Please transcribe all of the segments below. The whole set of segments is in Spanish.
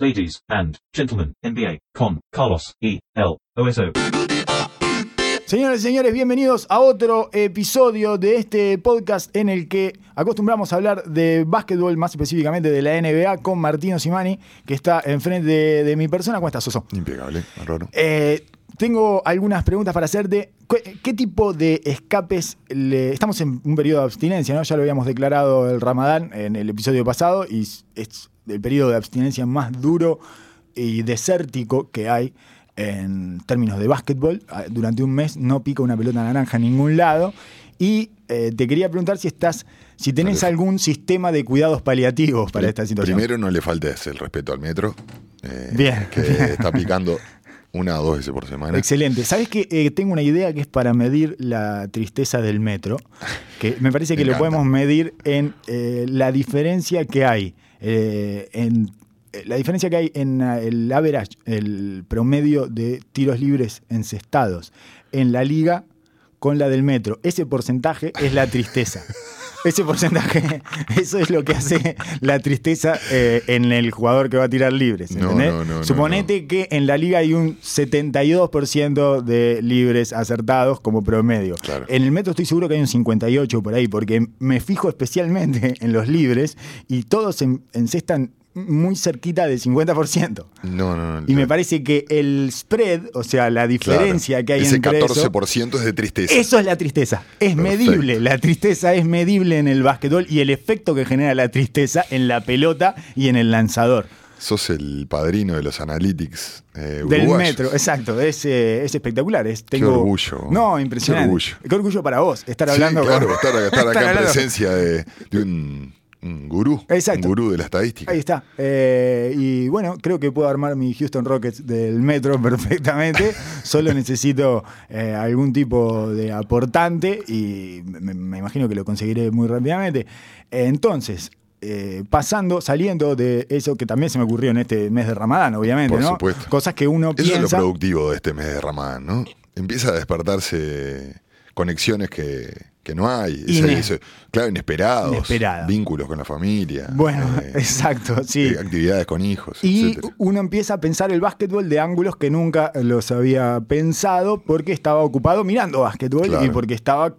ladies and gentlemen, NBA con Carlos E. L. OSO. Señoras y señores, bienvenidos a otro episodio de este podcast en el que acostumbramos a hablar de básquetbol, más específicamente de la NBA, con Martino Simani, que está enfrente de, de mi persona. ¿Cómo estás, Soso? Impecable, raro. Eh, tengo algunas preguntas para hacerte. ¿Qué, qué tipo de escapes le... Estamos en un periodo de abstinencia, ¿no? Ya lo habíamos declarado el Ramadán en el episodio pasado y es el periodo de abstinencia más duro y desértico que hay en términos de básquetbol. Ah, Durante un mes no pica una pelota naranja en ningún lado. Y eh, te quería preguntar si estás, si tenés Vale. algún sistema de cuidados paliativos para esta situación. Primero, no le faltes el respeto al metro. eh, Bien, Que está picando una o dos veces por semana. Excelente. ¿Sabes que eh, tengo una idea que es para medir la tristeza del metro? Que me parece que Me lo podemos medir en eh, la diferencia que hay eh, en eh, la diferencia que hay en eh, el average, el promedio de tiros libres encestados en la liga con la del metro. Ese porcentaje es la tristeza. Ese porcentaje, eso es lo que hace la tristeza eh, en el jugador que va a tirar libres. No, ¿entendés? no, no, no, Suponete que en la liga hay un 72% de libres acertados como promedio. Claro. En el metro estoy seguro que hay un 58 por ahí, porque me fijo especialmente en los libres y todos en- encestan muy cerquita del 50%. No, no, no. Y me parece que el spread, o sea, la Claro. diferencia que hay Ese entre eso, 14% es de tristeza. eso es la tristeza. Es Perfecto. medible. La tristeza es medible en el básquetbol y el efecto que genera la tristeza en la pelota y en el lanzador. Sos el padrino de los analytics eh, Del metro, exacto, es, eh, es espectacular. Es, tengo, orgullo. No, impresionante. Qué orgullo. Qué orgullo para vos estar Sí, hablando claro, con- estar, estar acá en presencia de, de un, un gurú. Exacto. Un gurú de la estadística. Ahí está. Eh, y bueno, creo que puedo armar mi Houston Rockets del metro perfectamente. Solo necesito eh, algún tipo de aportante y me, me imagino que lo conseguiré muy rápidamente. Entonces, eh, pasando, saliendo de eso que también se me ocurrió en este mes de Ramadán, obviamente, Por ¿no? supuesto. Cosas que uno Eso es lo piensa. productivo de este mes de Ramadán, ¿no? Empieza a despertarse conexiones que, que no hay. Ese- Ine- ese- claro, inesperados. Inesperado. Vínculos con la familia. Bueno, eh, exacto, sí. eh, actividades con hijos, Y etcétera. uno empieza a pensar el básquetbol de ángulos que nunca los había pensado porque estaba ocupado mirando básquetbol Claro. y porque estaba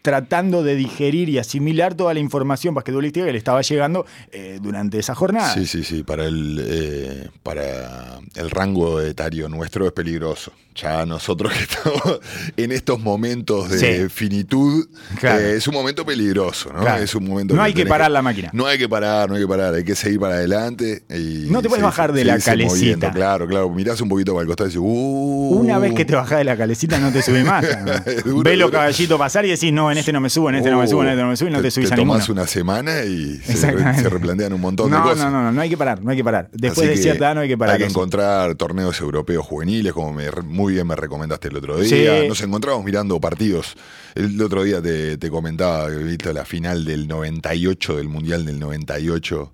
tratando de digerir y asimilar toda la información basquetbolística que le estaba llegando eh, durante esa jornada. Sí, sí, sí. Para el, eh, para el rango etario nuestro es peligroso. Ya nosotros que estamos en estos momentos de Sí. finitud, Claro. eh, es un momento peligroso, ¿no? Claro. Es un momento No hay que parar la máquina. No hay que parar, no hay que parar. Hay que seguir para adelante. Y No te puedes bajar de la calecita. moviendo. Claro, claro. Mirás un poquito para el costado y decís, uh, Una vez que te bajás de la calecita no te subís más. ¿no? Ves los caballitos pasar y decís, no, en este no me subo, en este no me subo, en este no me subo y no te, subís a ninguno. tomás una semana y se, replantean un montón de cosas. no, no, no, no hay que parar, no hay que parar. Después Así de cierta edad no hay que parar. Hay que encontrar torneos europeos juveniles, como me- muy bien me recomendaste el otro día. Sí. Nos encontramos mirando partidos. El otro día te, te comentaba que la final del 98, del Mundial del 98,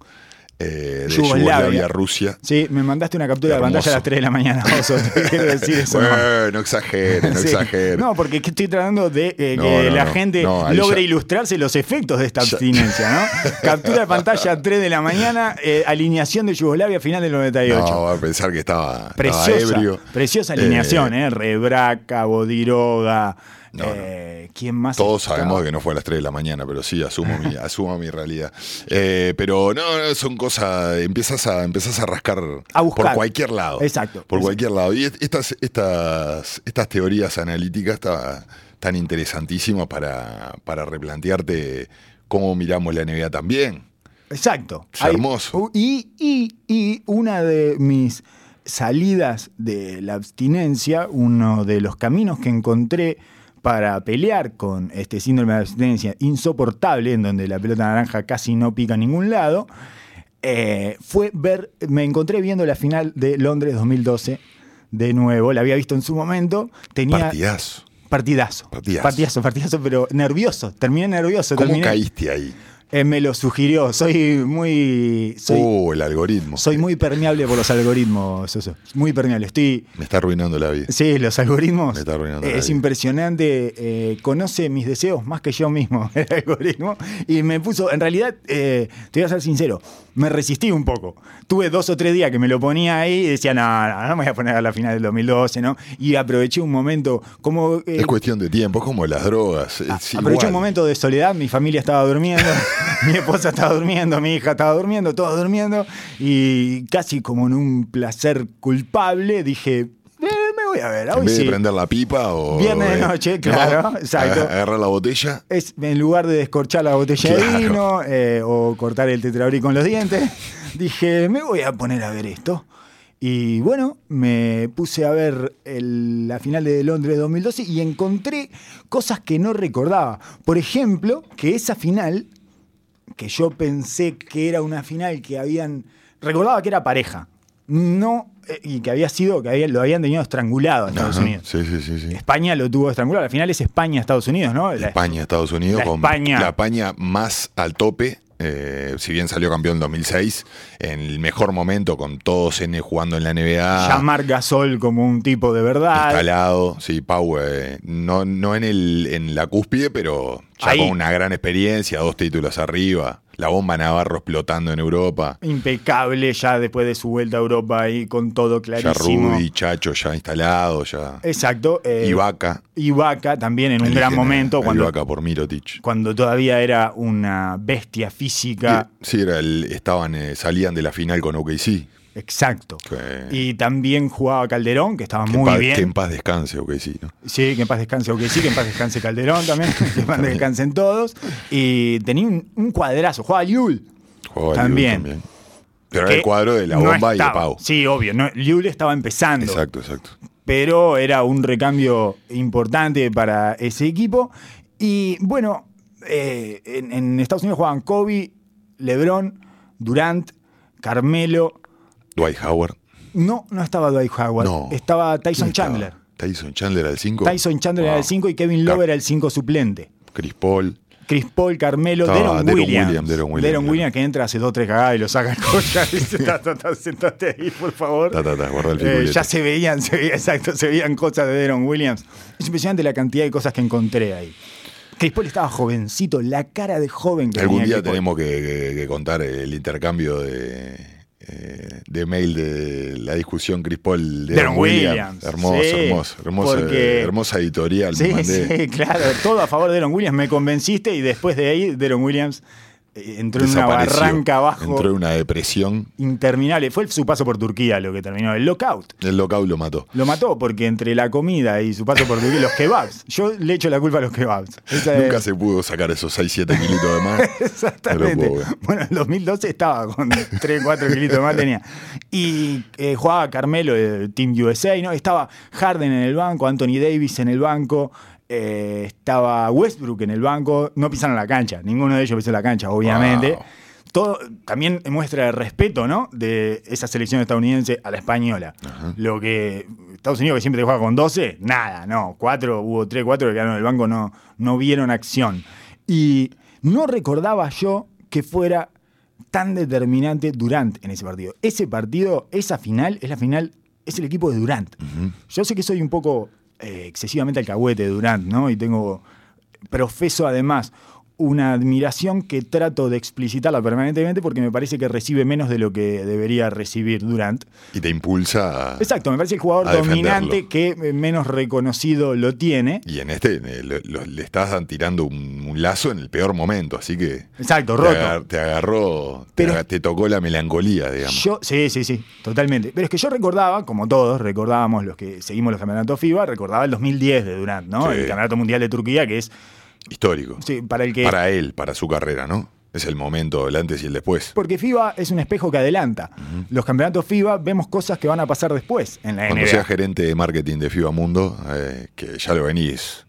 eh, de Yugoslavia. Yugoslavia-Rusia. Sí, me mandaste una captura de pantalla a las 3 de la mañana, Oso, te quiero decir eso. ¿no? Bueno, no exagere, no Sí. exagere. No, porque es que estoy tratando de eh, No, que no, la no. gente logre ya- ilustrarse los efectos de esta abstinencia, ¿no? Captura de pantalla 3 de la mañana, eh, alineación de Yugoslavia final del 98. No, va a pensar que estaba, ebrio. preciosa Eh, alineación, ¿eh? Rebraca, Bodiroga. No, eh, ¿Quién más? Todos estaba? sabemos que no fue a las 3 de la mañana, pero sí, asumo mi, asumo mi realidad. Eh, pero no, no, son cosas, empiezas a, empezás a rascar A buscar. por cualquier lado. Exacto. Por Exacto. cualquier lado. Y est- estas, estas, estas teorías analíticas está- tan interesantísimas para, para replantearte cómo miramos la NBA también. Exacto. Es Hay- hermoso. Y, y, y una de mis salidas de la abstinencia, uno de los caminos que encontré para pelear con este síndrome de abstinencia insoportable, en donde la pelota naranja casi no pica a ningún lado, eh, fue ver, me encontré viendo la final de Londres 2012 de nuevo, la había visto en su momento, tenía Partidazo. partidazo, Partidazo. partidazo, partidazo, pero nervioso, terminé nervioso, ¿Cómo terminé, caíste ahí? Eh, me lo sugirió. Soy muy. Soy, Oh, el algoritmo. soy muy permeable por los algoritmos, Soso. Muy permeable. Estoy. Me está arruinando la vida. Sí, los algoritmos. Me está arruinando eh, la es vida. impresionante. eh, conoce mis deseos más que yo mismo, el algoritmo. Y me puso. En realidad, eh, te voy a ser sincero. Me resistí un poco. Tuve dos o tres días que me lo ponía ahí y decía, no, no, no me voy a poner a la final del 2012, ¿no? Y aproveché un momento. Como. eh, Es cuestión de tiempo, como las drogas. es Aproveché igual. un momento de soledad, mi familia estaba durmiendo, mi esposa estaba durmiendo, mi hija estaba durmiendo, todos durmiendo, y casi como en un placer culpable dije, "Eh, me voy a ver, En hoy vez sí. de prender la pipa o. Viernes de eh, noche, claro, exacto. Agarrar la botella. Es, en lugar de descorchar la botella de vino eh, o cortar el tetrabric con los dientes, dije, me voy a poner a ver esto. Y bueno, me puse a ver el- la final de Londres 2012 y encontré cosas que no recordaba. Por ejemplo, que esa final, que yo pensé que era una final que habían... Recordaba que era pareja. No, eh, y que había sido, que había- lo habían tenido estrangulado en Estados Ajá, Unidos. Sí, sí, sí. sí. España lo tuvo estrangulado. La final es España-Estados Unidos, ¿no? La- España, Estados Unidos, la con España- la España más al tope. eh, si bien salió campeón en 2006, en el mejor momento, con todos N jugando en la NBA. llamar Gasol como un tipo de verdad. instalado, sí, Pau, eh, no, no en, el, en la cúspide, pero ya Ahí. con una gran experiencia, dos títulos arriba, la bomba Navarro explotando en Europa, Impecable ya después de su vuelta a Europa ahí con todo ya clarísimo. Rudy, Chacho ya instalado, ya Exacto. eh, Ibaka, Ibaka también en un eligen gran momento cuando, Ibaka por Mirotic. cuando todavía era una bestia física. Sí, era el, estaban, eh, salían de la final con OKC. Exacto. Que- Y también jugaba Calderón, que estaba que muy paz- bien. Que en paz descanse OKC, ¿no? Sí, que en paz descanse, ok, sí, que en paz descanse Calderón también, que en paz descansen todos. Y tenía un, un cuadrazo, jugaba Liul. Jugaba También. Pero que era el cuadro de la no bomba y de. Pau. Sí, obvio, no, Liul estaba empezando. Exacto, exacto. pero era un recambio importante para ese equipo. Y bueno, eh, en, en Estados Unidos jugaban Kobe, LeBron, Durant, Carmelo. Dwight Howard. No, no estaba Dwight Howard. No. Estaba Tyson ¿Quién estaba? Chandler. Tyson Chandler al 5. Tyson Chandler era el 5 y Kevin Love Car- era el 5 suplente. Chris Paul. Chris Paul, Carmelo, Deron, Deron Williams. Williams, Deron Williams, Williams que entra, hace dos tres cagadas y lo saca cocha. Dice, "Ta, ta, ta, sentate ahí, por favor. Ta, ta, ta, el Eh, ya se veían, se veía, exacto, se veían cosas de Deron Williams. Es impresionante la cantidad de cosas que encontré ahí. Chris Paul estaba jovencito, la cara de joven que Algún tenía día tenemos que, que- que contar el intercambio de, eh, de mail de la discusión Chris Paul de Deron Williams, Hermoso, sí, hermoso, hermoso, porque- hermosa editorial. Sí, sí, claro, todo a favor de Deron Williams. Me convenciste y después de ahí, Deron Williams entró en una barranca abajo Entró en una depresión. interminable. Fue su paso por Turquía lo que terminó. El lockout. El lockout lo mató. Lo mató porque entre la comida y su paso por Turquía, los kebabs. Yo le echo la culpa a los kebabs. Esa Nunca es- se pudo sacar esos 6-7 kilitos de más. Exactamente. Bueno, en 2012 estaba con 3, 4 kilitos más tenía. Y eh, jugaba Carmelo de Team USA, ¿no? Estaba Harden en el banco, Anthony Davis en el banco, eh, estaba Westbrook en el banco. No pisaron la cancha, ninguno de ellos pisó la cancha, obviamente. Wow. Todo también muestra de respeto, ¿no? De esa selección estadounidense a la española. Lo que Estados Unidos, que siempre te juega con 12, nada, no. Cuatro, hubo 3, 4 que quedaron en el banco, no, no vieron acción. Y no recordaba yo que fuera tan determinante Durant en ese partido. Ese partido, esa final, es la final, es el equipo de Durant. Yo sé que soy un poco eh, excesivamente alcahuete Durant, ¿no? Y tengo, profeso además una admiración que trato de explicitarla permanentemente porque me parece que recibe menos de lo que debería recibir Durant. Y te impulsa a... Exacto, me parece el jugador dominante que eh, menos reconocido lo tiene. Y en este lo- lo- le estás tirando un, un lazo en el peor momento, así que Exacto, te, roto. agar- te agarró, te, tocó la melancolía, digamos. Yo, sí, sí, sí, totalmente. Pero es que yo recordaba, como todos, recordábamos los que seguimos los campeonatos FIBA, recordaba el 2010 de Durant, ¿no? Sí. El campeonato mundial de Turquía, que es, Histórico. sí, para el que... Para él, para su carrera, ¿no? Es el momento, el antes y el después. Porque FIBA es un espejo que adelanta. Los campeonatos FIBA vemos cosas que van a pasar después en la Cuando NBA. seas gerente de marketing de FIBA Mundo, eh, que ya lo venís.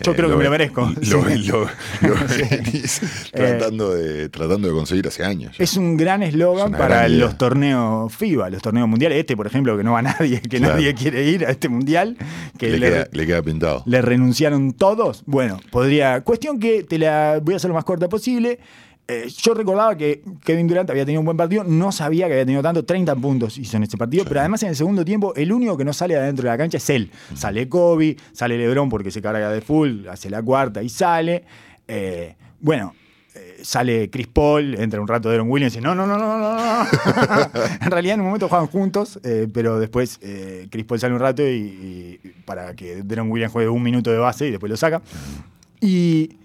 Yo creo que me lo ven- merezco, Lo, sí. lo- lo venís tratando, de, tratando de conseguir hace años. ya. Es un gran eslogan Es para gran los torneos FIBA, los torneos mundiales. Este, por ejemplo, que no va nadie, que Claro. nadie quiere ir a este mundial, que le, le, queda, le queda pintado. le renunciaron todos. Bueno, podría. Cuestión que te la voy a hacer lo más corta posible. Eh, yo recordaba que Kevin Durant había tenido un buen partido, no sabía que había tenido tanto, 30 puntos hizo en ese partido, pero además en el segundo tiempo el único que no sale adentro de la cancha es él. Sale Kobe, sale LeBron porque se carga de full, hace la cuarta y sale. Eh, bueno, eh, sale Chris Paul, entra un rato Deron Williams y dice, no, no, no, no, no, no. en realidad en un momento juegan juntos, eh, pero después eh, Chris Paul sale un rato y, y para que Deron Williams juegue un minuto de base y después lo saca. Y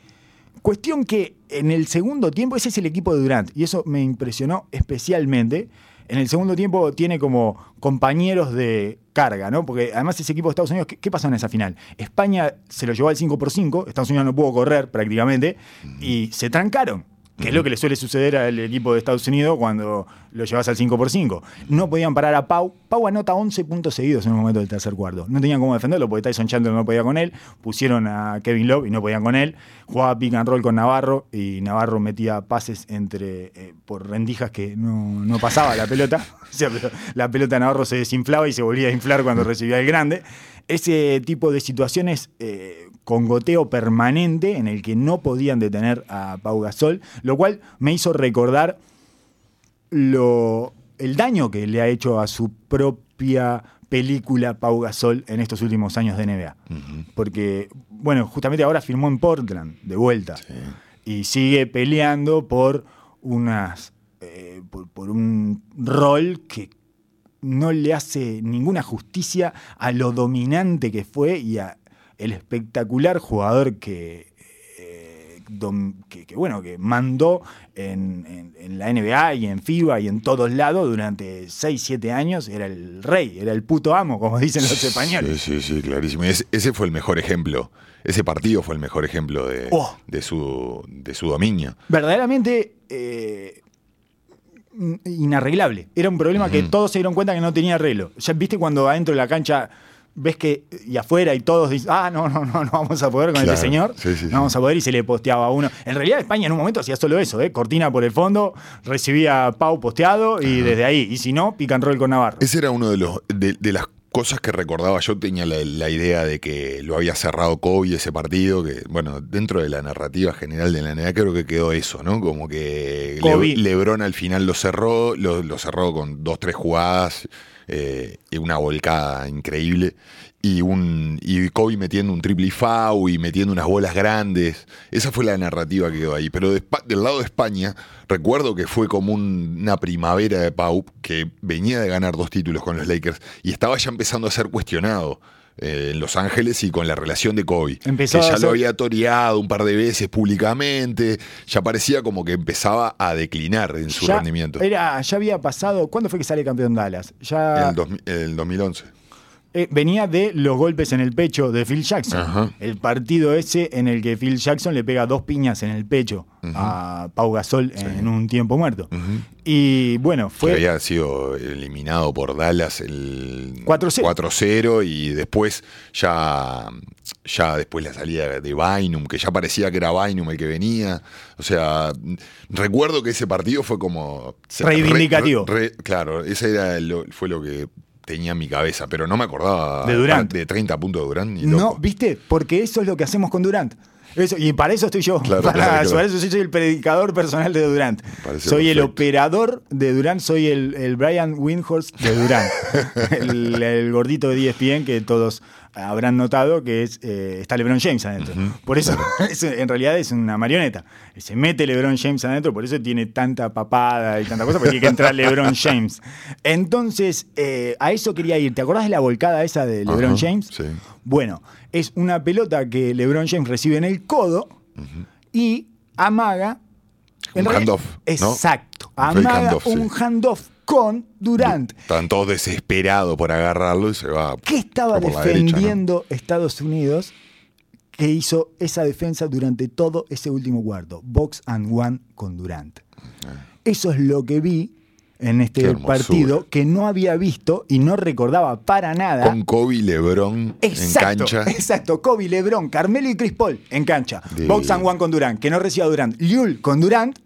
cuestión que en el segundo tiempo, ese es el equipo de Durant, y eso me impresionó especialmente. En el segundo tiempo tiene como compañeros de carga, ¿no? Porque además ese equipo de Estados Unidos, ¿qué, pasó en esa final? España se lo llevó al 5x5, Estados Unidos no pudo correr prácticamente, y se trancaron. Que es lo que le suele suceder al equipo de Estados Unidos cuando lo llevas al 5x5. No podían parar a Pau. Pau anota 11 puntos seguidos en un momento del tercer cuarto. No tenían cómo defenderlo porque Tyson Chandler no podía con él. Pusieron a Kevin Love y no podían con él. Jugaba pick and roll con Navarro y Navarro metía pases entre eh, por rendijas que no, no pasaba la pelota. O sea, la pelota de Navarro se desinflaba y se volvía a inflar cuando recibía el grande. Ese tipo de situaciones eh, con goteo permanente en el que no podían detener a Pau Gasol, lo cual me hizo recordar lo, el daño que le ha hecho a su propia película Pau Gasol en estos últimos años de NBA. Porque, bueno, justamente ahora firmó en Portland, de vuelta, y sigue peleando por unas. eh, por, por un rol que no le hace ninguna justicia a lo dominante que fue y a el espectacular jugador que, eh, dom- que, que, bueno, que mandó en, en- en la NBA y en FIBA y en todos lados durante 6, 7 años. Era el rey, era el puto amo, como dicen los españoles. Sí, sí, sí, clarísimo. Ese, ese fue el mejor ejemplo. Ese partido fue el mejor ejemplo de, Oh. de, su, de su dominio. Verdaderamente eh, inarreglable. Era un problema que todos se dieron cuenta que no tenía arreglo. Ya viste cuando adentro de la cancha ves que y afuera y todos dicen, ah, no, no, no, no vamos a poder con Claro. este señor. Sí, sí, no sí. vamos a poder y se le posteaba a uno. En realidad España en un momento hacía solo eso, ¿eh? cortina por el fondo, recibía Pau posteado y desde ahí. Y si no, pick and roll con Navarro. Ese era uno de los de, de las cosas que recordaba. Yo tenía la, la idea de que lo había cerrado Kobe ese partido, que, bueno, dentro de la narrativa general de la NBA creo que quedó eso, ¿no? Como que Le-. Lebron al final lo cerró, lo, lo cerró con dos, tres jugadas, eh, y una volcada increíble. Y, un, y Kobe metiendo un triple foul y metiendo unas bolas grandes. Esa fue la narrativa que quedó ahí. Pero de del lado de España, recuerdo que fue como un- una primavera de Pau que venía de ganar dos títulos con los Lakers y estaba ya empezando a ser cuestionado eh, en Los Ángeles y con la relación de Kobe. Empezó que ya lo había toreado un par de veces públicamente. Ya parecía como que empezaba a declinar en su Ya, rendimiento. era, ya había pasado. ¿Cuándo fue que sale campeón Dallas? Ya En el, dos- el 2011. Eh, venía de los golpes en el pecho de Phil Jackson. Ajá. El partido ese en el que Phil Jackson le pega dos piñas en el pecho a Pau Gasol en un tiempo muerto. Y bueno, Que fue. había sido eliminado por Dallas el 4-0. 4-0 y después ya, ya después la salida de Bynum, que ya parecía que era Bynum el que venía. O sea, recuerdo que ese partido fue como... Reivindicativo. re- re- claro, ese era lo- fue lo que tenía en mi cabeza, pero no me acordaba De Durant. de 30 puntos de Durant. Ni No, loco. ¿viste? Porque eso es lo que hacemos con Durant. Eso, y para eso estoy yo. Claro, para, claro, claro. para eso soy el predicador personal de Durant. Parece soy el operador de Durant, soy el, el Brian Windhorst de Durant. el, el gordito de ESPN que todos habrán notado que es eh, está LeBron James adentro. Por eso, es- en realidad es una marioneta. Se mete LeBron James adentro, por eso tiene tanta papada y tanta cosa, porque tiene que entrar LeBron James. Entonces, eh, a eso quería ir. ¿Te acordás de la volcada esa de LeBron James? sí. Bueno, es una pelota que LeBron James recibe en el codo y amaga. Un handoff, ¿no? Exacto. Un Amaga un handoff con Durant. Estaban todos desesperados por agarrarlo y se va. ¿Qué estaba por la derecha, ¿no? defendiendo Estados Unidos que hizo esa defensa durante todo ese último cuarto? Box and one con Durant. Eso es lo que vi en este partido que no había visto y no recordaba para nada. Con Kobe, LeBron Exacto, en cancha. exacto. Kobe, LeBron, Carmelo y Chris Paul en cancha. Box and one con Durant, que no reciba Durant. Liul con Durant,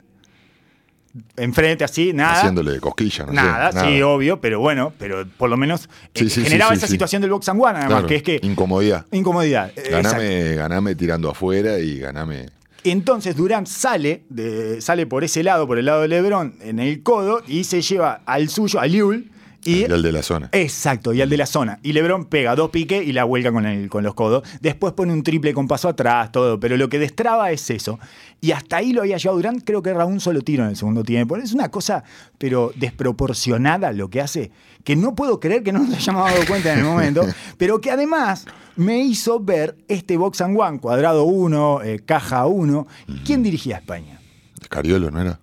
enfrente así, nada. Haciéndole cosquilla, no sé, Nada, sí, obvio, pero bueno, pero por lo menos eh, Sí, generaba sí, esa situación del box and one, además, Claro, que es que. Incomodidad. Incomodidad. eh. Ganame, ganame tirando afuera y ganame. Entonces Durant sale, de- sale por ese lado, por el lado de LeBron, en el codo, y se lleva al suyo, a Liul, y Y el de la zona. Exacto, y al de la zona. Y Lebron pega dos piques y la vuelca con, el- con los codos. Después pone un triple con paso atrás, todo. Pero lo que destraba es eso. Y hasta ahí lo había llevado Durant, creo que era un solo tiro en el segundo tiempo. Es una cosa, pero desproporcionada lo que hace, que no puedo creer que no nos hayamos dado cuenta en el momento, pero que además me hizo ver este box and one, cuadrado 1, caja 1. ¿Quién dirigía a España? Cariolo, ¿no era?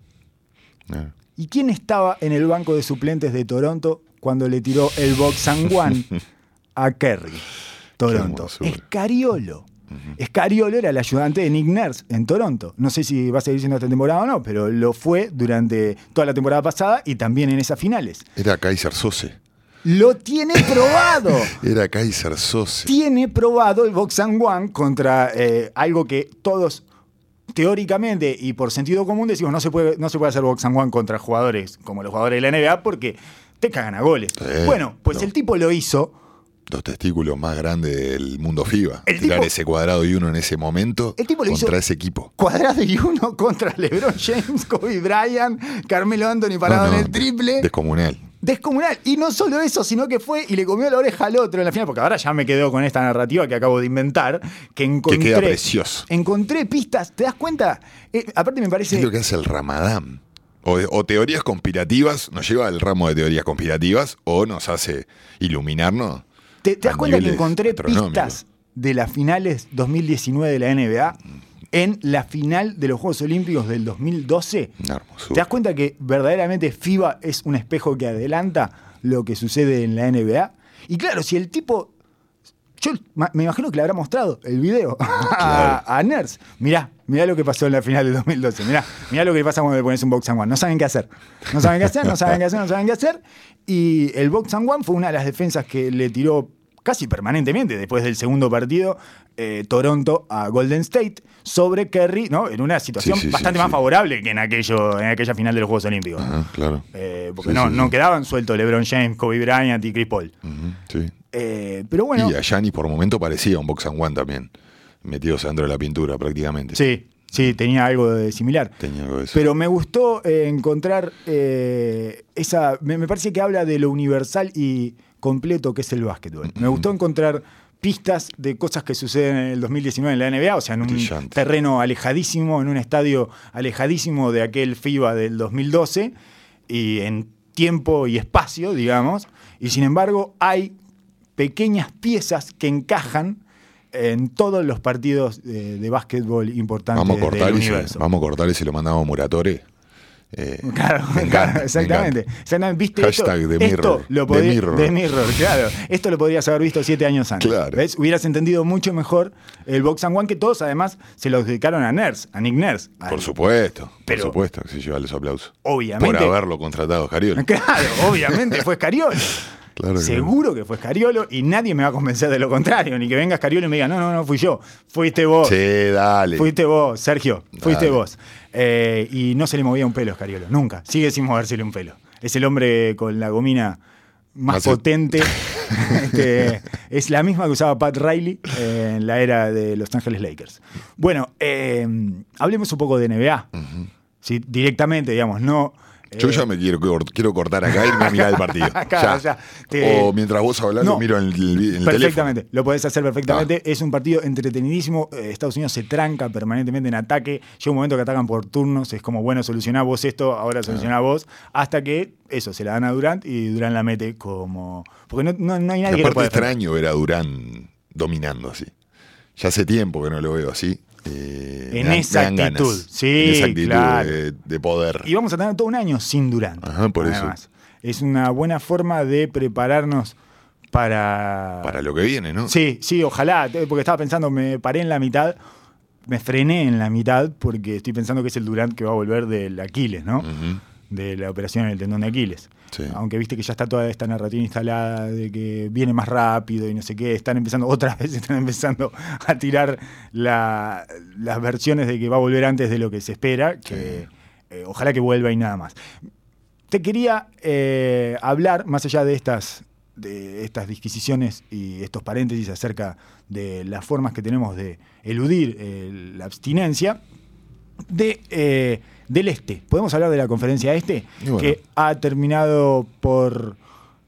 No era. ¿Y quién estaba en el banco de suplentes de Toronto cuando le tiró el box and one a Kerry? Toronto. Escariolo. Escariolo era el ayudante de Nick Nurse en Toronto. No sé si va a seguir siendo esta temporada o no, pero lo fue durante toda la temporada pasada y también en esas finales. Era Kaiser Sose. Lo tiene probado. Era Kaiser Sose. tiene probado el box and one contra eh, algo que todos teóricamente y por sentido común decimos no se puede no se puede hacer box and one contra jugadores como los jugadores de la NBA porque te cagan a goles. Sí, bueno, pues no. el tipo lo hizo. Los testículos más grandes del mundo FIBA. El Tirar tipo- ese cuadrado y uno en ese momento El tipo lo contra hizo- ese equipo. Cuadrado y uno contra LeBron James, Kobe Bryant, Carmelo Anthony parado No, no, en el triple. Descomunal. Descomunal. Y no solo eso, sino que fue y le comió la oreja al otro en la final, porque ahora ya me quedo con esta narrativa que acabo de inventar, que encontré. queda precioso. Encontré pistas, ¿te das cuenta? Eh, aparte me parece. Es lo que hace el Ramadán. O, o teorías conspirativas, nos lleva al ramo de teorías conspirativas, o nos hace iluminarnos. ¿Te, te das cuenta que encontré pistas de las finales 2019 de la NBA en la final de los Juegos Olímpicos del 2012? Una hermosura. ¿Te das cuenta que verdaderamente FIBA es un espejo que adelanta lo que sucede en la NBA? Y claro, si el tipo. Yo me imagino que le habrá mostrado el video a, a Ners. Mirá, mirá lo que pasó en la final del 2012. Mirá, mirá lo que pasa cuando le pones un box and one. No saben qué hacer. No saben qué hacer, no saben qué hacer, no saben qué hacer. Y el box and one fue una de las defensas que le tiró casi permanentemente después del segundo partido eh, Toronto a Golden State sobre Kerry, ¿no? En una situación Sí, sí, sí, bastante más favorable que en aquello, en aquella final de los Juegos Olímpicos. Ajá, claro. Eh, porque no, no quedaban sueltos LeBron James, Kobe Bryant y Chris Paul. Sí. Eh, pero bueno, Y a Gianni por momento parecía un box and one también. Metidos dentro de la pintura prácticamente. sí, sí, tenía algo de similar. Tenía algo de eso. Pero me gustó eh, encontrar eh, esa. Me, me parece que habla de lo universal y completo que es el básquetbol. Me gustó encontrar pistas de cosas que suceden en el 2019 en la NBA, o sea, en un Brillante. terreno alejadísimo, en un estadio alejadísimo de aquel FIBA del 2012 y en tiempo y espacio, digamos. Y sin embargo, hay pequeñas piezas que encajan en todos los partidos de, de básquetbol importantes vamos a cortar del se, vamos a cortar y se lo mandamos a Muratore. Eh, Claro, encanta, exactamente. Exactamente. ¿Viste Hashtag esto? Esto Mirror. lo The podía- Mirror. The Mirror, claro. Esto lo podrías haber visto siete años antes. Claro. ¿Ves? Hubieras entendido mucho mejor el Box and One que todos además se los dedicaron a Ners, a Nick Ners. Al- Por supuesto, Pero- por supuesto que se lleva los aplausos. Obviamente. Por haberlo contratado, Cariol. Claro, obviamente fue Scariolo. Claro Seguro que fue Scariolo y nadie me va a convencer de lo contrario. Ni que venga Scariolo y me diga, no, no, no, fui yo. Fuiste vos. Sí, dale. Fuiste vos, Sergio. Fuiste Dale. vos. Eh, y no se le movía un pelo a Scariolo, nunca. Sigue sin movérsele un pelo. Es el hombre con la gomina más potente. Este, es la misma que usaba Pat Riley eh, en la era de Los Ángeles Lakers. Bueno, eh, hablemos un poco de NBA. Sí, directamente, digamos, no. Yo eh, ya me quiero, quiero cortar acá y irme a mirar el partido. Claro, ya. ya. Te- O mientras vos hablas, No. lo miro en el, en el. Perfectamente, lo podés hacer perfectamente. Ah. Es un partido entretenidísimo. Eh, Estados Unidos se tranca permanentemente en ataque. Llega un momento que atacan por turnos. Es como, bueno, solucioná vos esto, ahora solucioná vos. Hasta que, eso, se la dan a Durant y Durant la mete como. Porque no, no- no hay nadie que aparte extraño ver a Durán dominando así. Ya hace tiempo que no lo veo así. Eh, En dan- esa actitud. ganas. Sí, en esa actitud claro. de, de poder. Y vamos a tener todo un año sin Durant. Ajá, por eso. además. Es una buena forma de prepararnos para. Para lo que viene, ¿no? Sí, sí, ojalá, porque estaba pensando, me paré en la mitad, me frené en la mitad porque estoy pensando que es el Durant que va a volver del Aquiles, ¿no? De la operación en el tendón de Aquiles. Sí. Aunque viste que ya está toda esta narrativa instalada de que viene más rápido y no sé qué, están empezando, otra vez están empezando a tirar la- las versiones de que va a volver antes de lo que se espera, que eh, ojalá que vuelva y nada más. Te quería eh, hablar, más allá de estas, de estas disquisiciones y estos paréntesis acerca de las formas que tenemos de eludir eh, la abstinencia, de, del Este. ¿Podemos hablar de la conferencia Este? Bueno. Que ha terminado por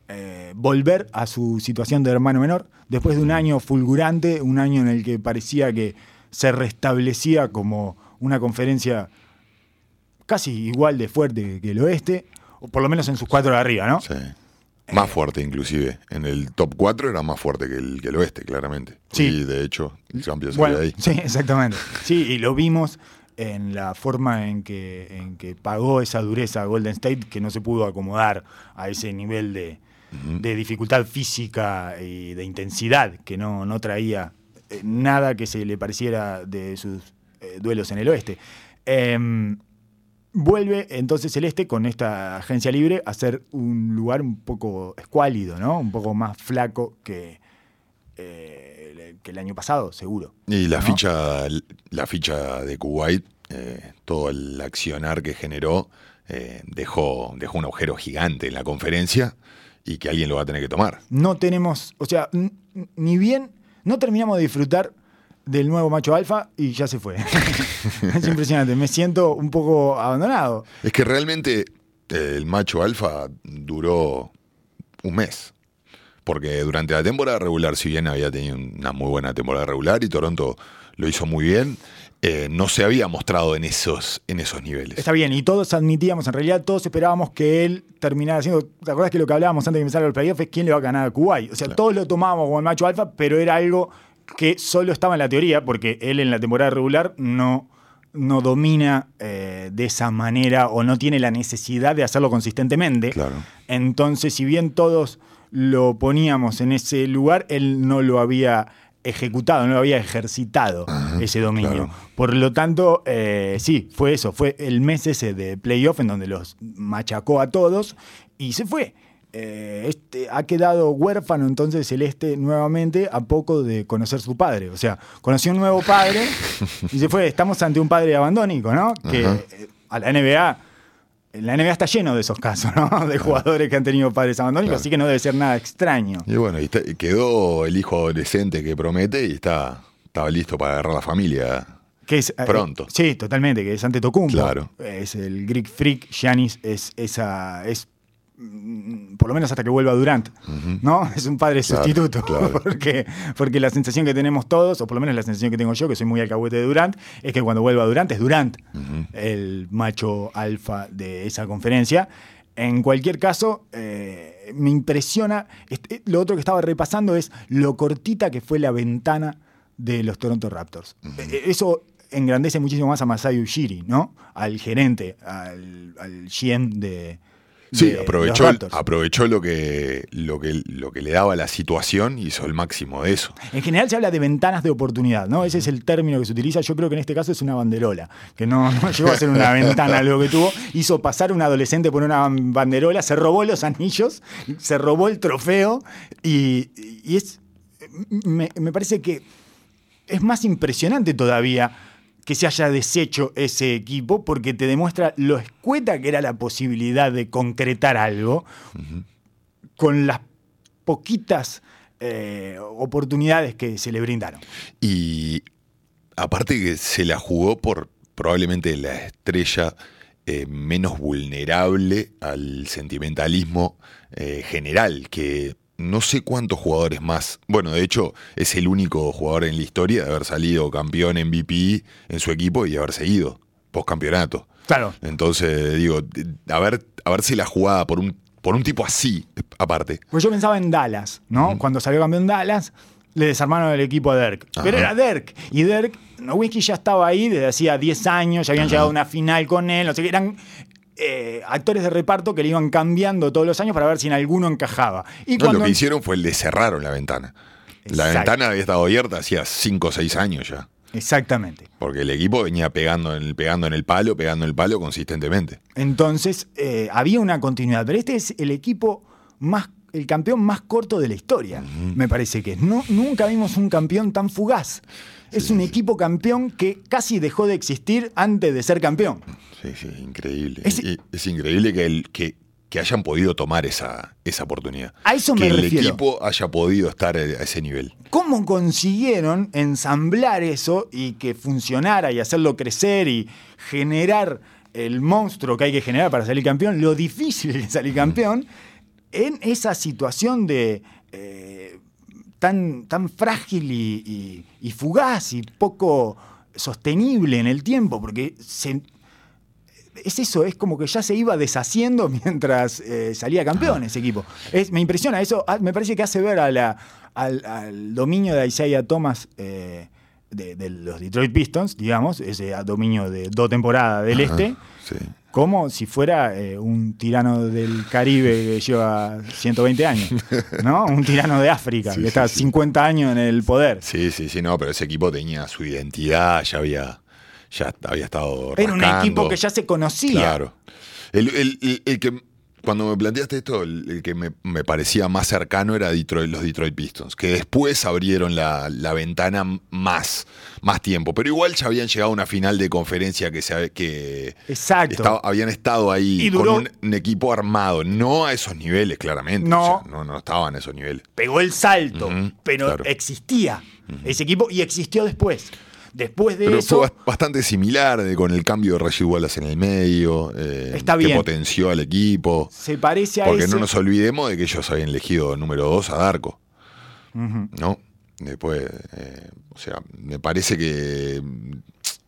eh, volver a su situación de hermano menor después de un año fulgurante, un año en el que parecía que se restablecía como una conferencia casi igual de fuerte que el Oeste, o por lo menos en sus cuatro de arriba, ¿no? Sí. Más fuerte, inclusive. En el top 4 era más fuerte que el, que el oeste, claramente. Sí. Y de hecho, el campeón Bueno, ahí. sí, exactamente. Sí, y lo vimos en la forma en que, en que pagó esa dureza a Golden State, que no se pudo acomodar a ese nivel de, de dificultad física y de intensidad, que no, no traía eh, nada que se le pareciera de sus eh, duelos en el oeste. Em, vuelve entonces el este con esta agencia libre a ser un lugar un poco escuálido, ¿no? Un poco más flaco que, eh, que el año pasado, seguro. Y la ¿no? ficha la ficha de Kuwait, eh, todo el accionar que generó, eh, dejó, dejó un agujero gigante en la conferencia y que alguien lo va a tener que tomar. No tenemos, o sea, ni bien, no terminamos de disfrutar del nuevo macho alfa y ya se fue. es impresionante, me siento un poco abandonado. Es que realmente el macho alfa duró un mes. Porque durante la temporada regular, si bien había tenido una muy buena temporada regular y Toronto lo hizo muy bien, eh, no se había mostrado en esos, en esos niveles. Está bien, y todos admitíamos, en realidad todos esperábamos que él terminara haciendo. ¿Te acuerdas que lo que hablábamos antes de empezar el playoff es quién le va a ganar a Kuwait? O sea, Claro. todos lo tomábamos como el macho alfa, pero era algo que solo estaba en la teoría, porque él en la temporada regular no, no domina eh, de esa manera o no tiene la necesidad de hacerlo consistentemente. Claro. Entonces, si bien todos lo poníamos en ese lugar, él no lo había ejecutado, no lo había ejercitado ese dominio. claro. Por lo tanto, eh, sí, fue eso, fue el mes ese de playoff en donde los machacó a todos y se fue. Eh, este, ha quedado huérfano entonces Celeste nuevamente a poco de conocer su padre. O sea, conoció un nuevo padre y se fue. Estamos ante un padre abandónico, ¿no? Que Ajá. eh, a la NBA la NBA está lleno de esos casos, ¿no? De jugadores que han tenido padres abandónicos, Claro. así que no debe ser nada extraño. Y bueno, y está- quedó el hijo adolescente que promete y está, estaba listo para agarrar la familia. Que es, eh, Pronto. sí, totalmente, que es Antetokounmpo. Claro. Es el Greek Freak, Giannis es esa es por lo menos hasta que vuelva Durant, ¿no? Es un padre Claro, sustituto, claro. porque, porque la sensación que tenemos todos, o por lo menos la sensación que tengo yo, que soy muy alcahuete de Durant, es que cuando vuelva Durant es Durant, el macho alfa de esa conferencia. En cualquier caso, eh, me impresiona, este, lo otro que estaba repasando es lo cortita que fue la ventana de los Toronto Raptors. Eh, Eso engrandece muchísimo más a Masai Ujiri, ¿no? Al gerente, al, al GM de. Sí, aprovechó, aprovechó lo que, lo, que, lo que le daba la situación y hizo el máximo de eso. En general se habla de ventanas de oportunidad, ¿no? Ese es el término que se utiliza. Yo creo que en este caso es una banderola, que no, no llegó a ser una ventana lo que tuvo. Hizo pasar un adolescente por una banderola, se robó los anillos, se robó el trofeo y, y es. Me, me parece que es más impresionante todavía que se haya deshecho ese equipo porque te demuestra lo escueta que era la posibilidad de concretar algo con las poquitas eh, oportunidades que se le brindaron. Y aparte que se la jugó por probablemente la estrella eh, menos vulnerable al sentimentalismo eh, general, que no sé cuántos jugadores más, bueno, de hecho es el único jugador en la historia de haber salido campeón MVP en su equipo y haber seguido postcampeonato. Claro. Entonces, digo, haber, haberse la jugada por un, por un tipo así, aparte. Pues yo pensaba en Dallas, ¿no? Cuando salió campeón Dallas, le desarmaron el equipo a Dirk. Pero era Dirk. Y Dirk, Nowitzki ya estaba ahí desde hacía 10 años, ya habían llegado a una final con él. O sea, que eran eh, actores de reparto que le iban cambiando todos los años para ver si en alguno encajaba. Y No, cuando lo que hicieron fue le cerraron la ventana. La ventana había estado abierta hacía 5 o 6 años ya. Exactamente. Porque el equipo venía pegando en el, pegando en el palo, pegando en el palo consistentemente. Entonces, eh, había una continuidad. Pero este es el equipo más, el campeón más corto de la historia, me parece que es. No, nunca vimos un campeón tan fugaz. Es un equipo campeón que casi dejó de existir antes de ser campeón. Sí, sí, increíble. Es- increíble que, el, que que hayan podido tomar esa, esa oportunidad. A eso que me el refiero. equipo haya podido estar a ese nivel. ¿Cómo consiguieron ensamblar eso y que funcionara y hacerlo crecer y generar el monstruo que hay que generar para salir campeón? Lo difícil de salir campeón en esa situación de eh, tan, tan frágil y, fugaz y poco sostenible en el tiempo, porque se- es eso, es como que ya se iba deshaciendo mientras eh, salía campeón ese equipo. Me impresiona eso, ah, me parece que hace ver al dominio de Isaiah Thomas eh, de, de los Detroit Pistons, digamos, ese dominio de dos temporadas del Ajá, este, sí. como si fuera eh, un tirano del Caribe que lleva 120 años, ¿no? Un tirano de África, Sí, que está sí, sí. 50 años en el poder. Sí, sí, sí, no, pero ese equipo tenía su identidad, ya había, ya había estado. Era un equipo que ya se conocía. Claro. El, el- el- el que, cuando me planteaste esto, el, que me, me parecía más cercano era Detroit, los Detroit Pistons, que después abrieron la, la ventana más, más tiempo. Pero igual ya habían llegado a una final de conferencia que, se, que Exacto. estaba- habían estado ahí Y duró- con un, un equipo armado. No a esos niveles, claramente. No. O sea, no, no estaban a esos niveles. pegó el salto, pero claro. existía ese equipo y existió después. Después de Pero eso, fue bast- bastante similar de- con el cambio de Reggie Wallace en el medio, eh, Está que potenció al equipo. se parece a Porque ese. no nos olvidemos de que ellos habían elegido número 2 a Darko. ¿no? Después, eh, o sea, me parece que.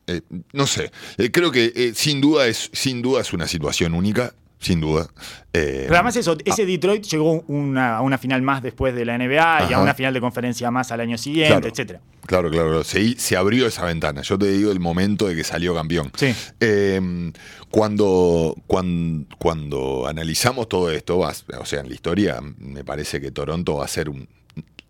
eh, no sé, eh, creo que eh, sin duda es sin duda es una situación única, sin duda. Eh, Pero además eso, ese Detroit llegó una- a una final más después de la NBA y a una final de conferencia más al año siguiente, Claro. etcétera. Claro, claro, se, se abrió esa ventana. Yo te digo el momento de que salió campeón. Sí. Eh, cuando, cuando, cuando analizamos todo esto, o sea, en la historia, me parece que Toronto va a ser un.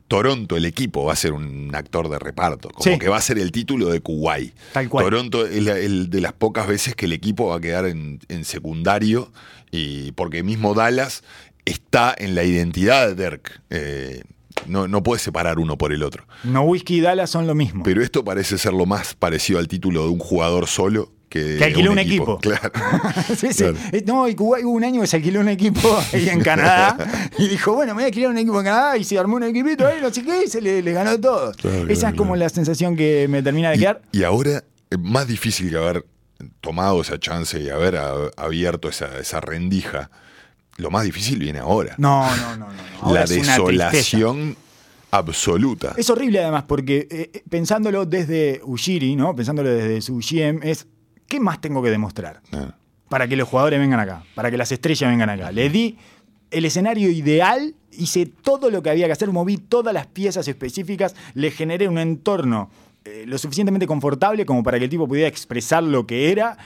Toronto, el equipo, va a ser un actor de reparto. Como Sí. que va a ser el título de Kuwait. Tal cual. Toronto es la- el de las pocas veces que el equipo va a quedar en, en secundario. Y porque mismo Dallas está en la identidad de Dirk. Eh, no, no puede separar uno por el otro. No Whisky y Dallas son lo mismo. Pero esto parece ser lo más parecido al título de un jugador solo que, Que alquiló un equipo. Claro. Sí, sí. Claro. Eh, No, y hubo un año que se alquiló un equipo ahí en Canadá y dijo, bueno, me voy a alquilar un equipo en Canadá y se armó un equipito ahí, no sé qué, y se le, le ganó todo. Claro, Esa es como la sensación que me termina de quedar. Y, y ahora, es más difícil que haber tomado esa chance y haber abierto esa, esa rendija, lo más difícil viene ahora. No, no, no, no. no. Ahora la es una tristeza. desolación absoluta. Es horrible además, porque eh, eh, pensándolo desde Ujiri, ¿no? Pensándolo desde su GM, es ¿qué más tengo que demostrar? Ah, Para que los jugadores vengan acá, para que las estrellas vengan acá. Le di el escenario ideal, hice todo lo que había que hacer, moví todas las piezas específicas, le generé un entorno eh, lo suficientemente confortable como para que el tipo pudiera expresar lo que era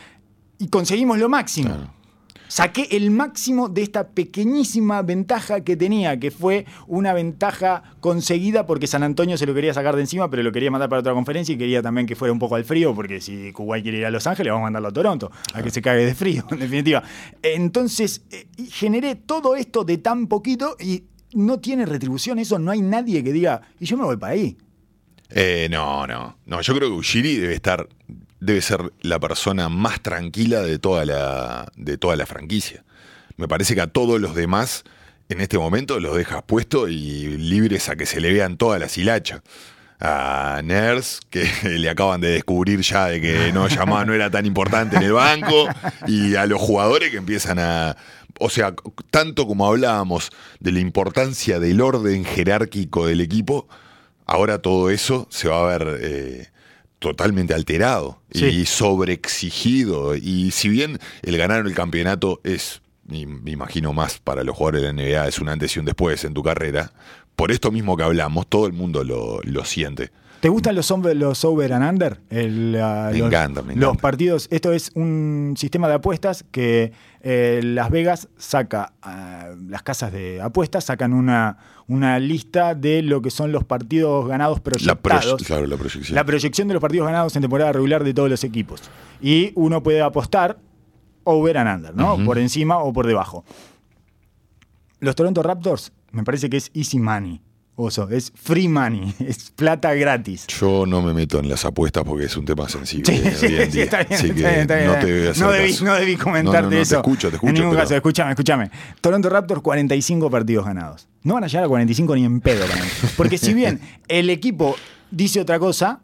y conseguimos lo máximo. Claro. Saqué el máximo de esta pequeñísima ventaja que tenía, que fue una ventaja conseguida porque San Antonio se lo quería sacar de encima, pero lo quería mandar para otra conferencia y quería también que fuera un poco al frío, porque si Kuwait quiere ir a Los Ángeles, vamos a mandarlo a Toronto, a que se cague de frío, en definitiva. Entonces, eh, generé todo esto de tan poquito y no tiene retribución eso, no hay nadie que diga, y yo me voy para ahí. Eh, no, no. No, yo creo que Ujiri debe estar. Debe ser la persona más tranquila de toda la. de toda la franquicia. Me parece que a todos los demás, en este momento, los dejas puestos y libres a que se le vean todas las hilachas. A Ners, que le acaban de descubrir ya de que no llamaba, no era tan importante en el banco. Y a los jugadores que empiezan a. O sea, tanto como hablábamos de la importancia del orden jerárquico del equipo, ahora todo eso se va a ver eh, totalmente alterado Sí. y sobreexigido. Y si bien el ganar el campeonato es, y me imagino más para los jugadores de la NBA, es un antes y un después en tu carrera, por esto mismo que hablamos, todo el mundo lo, lo siente. ¿Te gustan los, over- los over and under? El, Me los, encanta, me Los encanta. partidos, esto es un sistema de apuestas que eh, Las Vegas saca, ah, las casas de apuestas sacan una, una lista de lo que son los partidos ganados La pro- proyectados. claro, la proyección. La proyección de los partidos ganados en temporada regular de todos los equipos. Y uno puede apostar over and under, ¿no? Por encima o por debajo. Los Toronto Raptors, me parece que es easy money. Oso. Es free money. Es plata gratis. Yo no me meto en las apuestas porque es un tema sensible. No debí, no debí comentarte No, no, no, eso. Te escucho, te escucho. En ningún pero- caso, escúchame, escúchame. Toronto Raptors, 45 partidos ganados. No van a llegar a 45 ni en pedo para mí. Porque si bien el equipo dice otra cosa,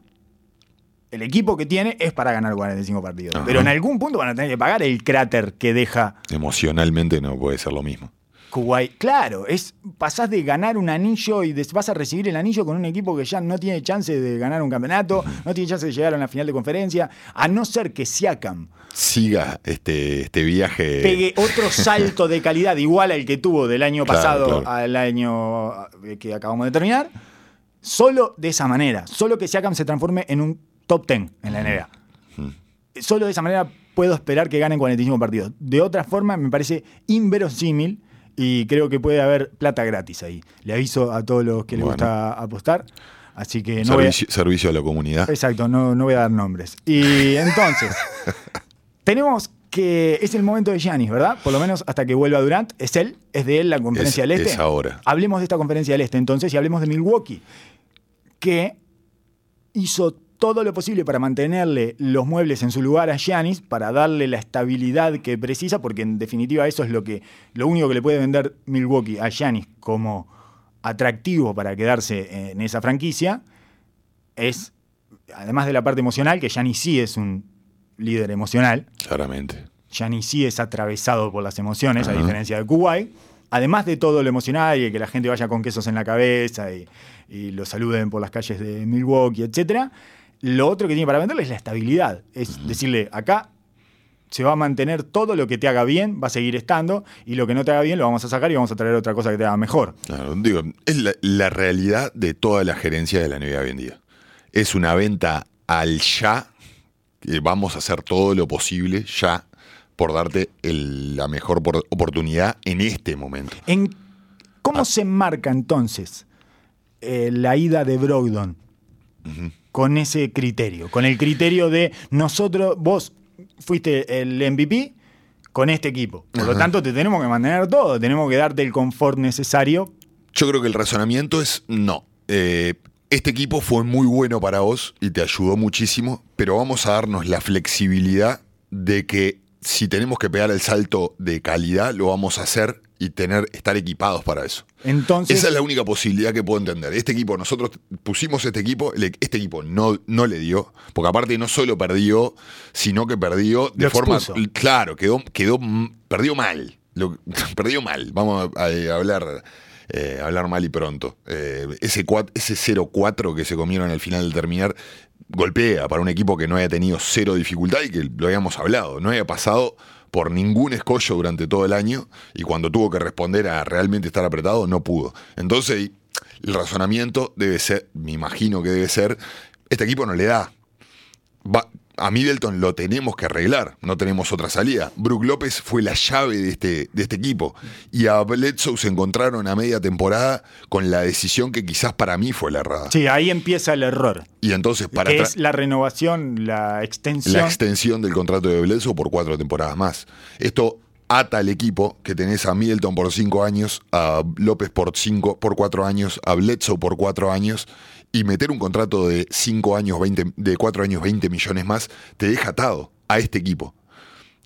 el equipo que tiene es para ganar 45 partidos. Ajá. Pero en algún punto van a tener que pagar el cráter que deja Emocionalmente no puede ser lo mismo. Kuwait. Claro, es pasás de ganar un anillo y vas a recibir el anillo con un equipo que ya no tiene chance de ganar un campeonato, no tiene chance de llegar a una final de conferencia, a no ser que Siakam Siga este, este viaje. pegue otro salto de calidad igual al que tuvo del año Claro, pasado claro. al año eh, que acabamos de terminar, solo de esa manera, solo que Siakam se transforme en un top 10 en la NBA. Solo de esa manera puedo esperar que ganen 45 partidos. De otra forma, me parece inverosímil y creo que puede haber plata gratis ahí. Le aviso a todos los que les Bueno. gusta apostar. Así que no voy a- servicio, servicio a la comunidad. Exacto, no, no voy a dar nombres. Y entonces, tenemos que es el momento de Giannis, ¿verdad? Por lo menos hasta que vuelva Durant. Es él, es de él la conferencia Es- del Este. es ahora. Hablemos de esta conferencia del Este entonces y hablemos de Milwaukee, que hizo todo lo posible para mantenerle los muebles en su lugar a Giannis, para darle la estabilidad que precisa, porque en definitiva eso es lo que lo único que le puede vender Milwaukee a Giannis como atractivo para quedarse en esa franquicia es además de la parte emocional, que Giannis sí es un líder emocional, Claramente. Giannis sí es atravesado por las emociones, a diferencia de Kuwait. Además de todo lo emocional y de que la gente vaya con quesos en la cabeza y, y lo saluden por las calles de Milwaukee, etc. Lo otro que tiene para venderle es la estabilidad. Es decirle, acá se va a mantener todo lo que te haga bien, va a seguir estando, y lo que no te haga bien lo vamos a sacar y vamos a traer otra cosa que te haga mejor. Claro, digo, es la, la realidad de toda la gerencia de la NBA hoy en día. Es una venta al ya, que vamos a hacer todo lo posible ya por darte el- la mejor por- oportunidad en este momento. En, ¿Cómo Ah. se marca entonces eh, la ida de Brogdon con ese criterio? Con el criterio de nosotros, vos fuiste el MVP con este equipo. Por lo tanto, te tenemos que mantener todo, tenemos que darte el confort necesario. Yo creo que el razonamiento es no. Eh, este equipo fue muy bueno para vos y te ayudó muchísimo, pero vamos a darnos la flexibilidad de que si tenemos que pegar el salto de calidad, lo vamos a hacer y tener, estar equipados para eso. Entonces, Esa es la única posibilidad que puedo entender. Este equipo, nosotros pusimos este equipo, este equipo no, no le dio, porque aparte no solo perdió, sino que perdió de forma. expuso. Claro, quedó, quedó, perdió mal. Lo- perdió mal. Vamos a, a hablar. eh, hablar mal y pronto. Eh, ese, ese 0-4 que se comieron al final del terminar golpea para un equipo que no haya tenido cero dificultad y que lo habíamos hablado, no había pasado por ningún escollo durante todo el año y cuando tuvo que responder a realmente estar apretado no pudo. Entonces el razonamiento debe ser, me imagino que debe ser, este equipo no le da. Va- a Middleton lo tenemos que arreglar, no tenemos otra salida. Brook López fue la llave de este, de este equipo. Y a Bledsoe se encontraron a media temporada con la decisión que quizás para mí fue la errada. sí, ahí empieza el error. Y entonces para que es la renovación, la extensión. la extensión del contrato de Bledsoe por cuatro temporadas más. Esto ata al equipo que tenés a Middleton por cinco años, a López por cinco, por cuatro años, a Bledsoe por cuatro años, y meter un contrato de cinco años, 20, de cuatro años, 20 millones más, te deja atado a este equipo.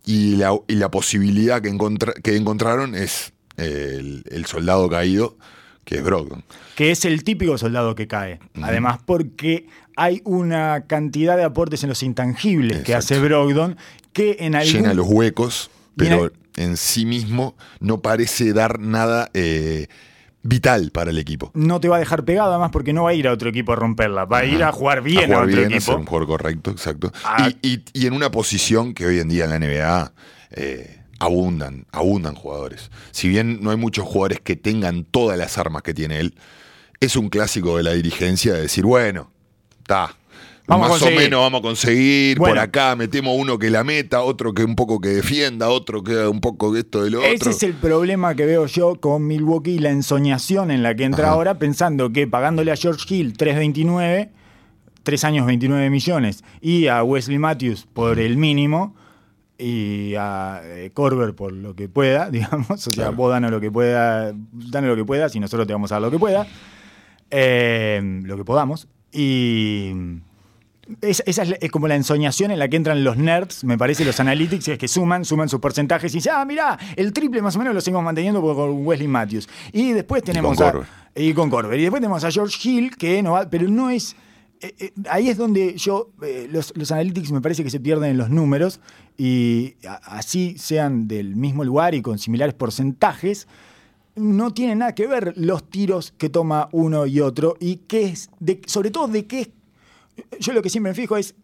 Y la, y la posibilidad que, encontra- que encontraron es eh, el, el soldado caído, que es Brogdon. que es el típico soldado que cae. Además, porque hay una cantidad de aportes en los intangibles que hace Brogdon que en algún... llena los huecos, pero en sí mismo no parece dar nada eh, vital para el equipo. no te va a dejar pegado, además, porque no va a ir a otro equipo a romperla, va a ir a jugar bien a, jugar otro bien, a equipo. ser un jugador correcto, exacto. Ah. Y, y- y en una posición que hoy en día en la NBA eh, abundan, abundan jugadores. Si bien no hay muchos jugadores que tengan todas las armas que tiene él, es un clásico de la dirigencia de decir, bueno, está. Vamos Más o menos vamos a conseguir, por Bueno. acá metemos uno que la meta, otro que un poco que defienda, otro que un poco esto de lo Ese otro. es el problema que veo yo con Milwaukee y la ensoñación en la que entra Ajá. ahora, pensando que pagándole a George Hill 3.29, 3 años 29 millones, y a Wesley Matthews por el mínimo, y a eh, Corber por lo que pueda, digamos, o sea, Claro. vos danos lo que pueda, danos lo que puedas y nosotros te vamos a dar lo que pueda. eh, lo que podamos. Y es- esa es, es como la ensoñación en la que entran los nerds, me parece, los analytics, es que suman, suman sus porcentajes y dicen, ah, mirá, el triple más o menos lo seguimos manteniendo con Wesley Matthews. Y después tenemos con a, Corber. y con Corber. Y después tenemos a George Hill, que no va, pero no es. eh, eh, ahí es donde yo, eh, los, los analytics me parece que se pierden en los números y a- así sean del mismo lugar y con similares porcentajes, no tienen nada que ver los tiros que toma uno y otro y qué es, de, sobre todo de qué es. Yo lo que siempre me fijo es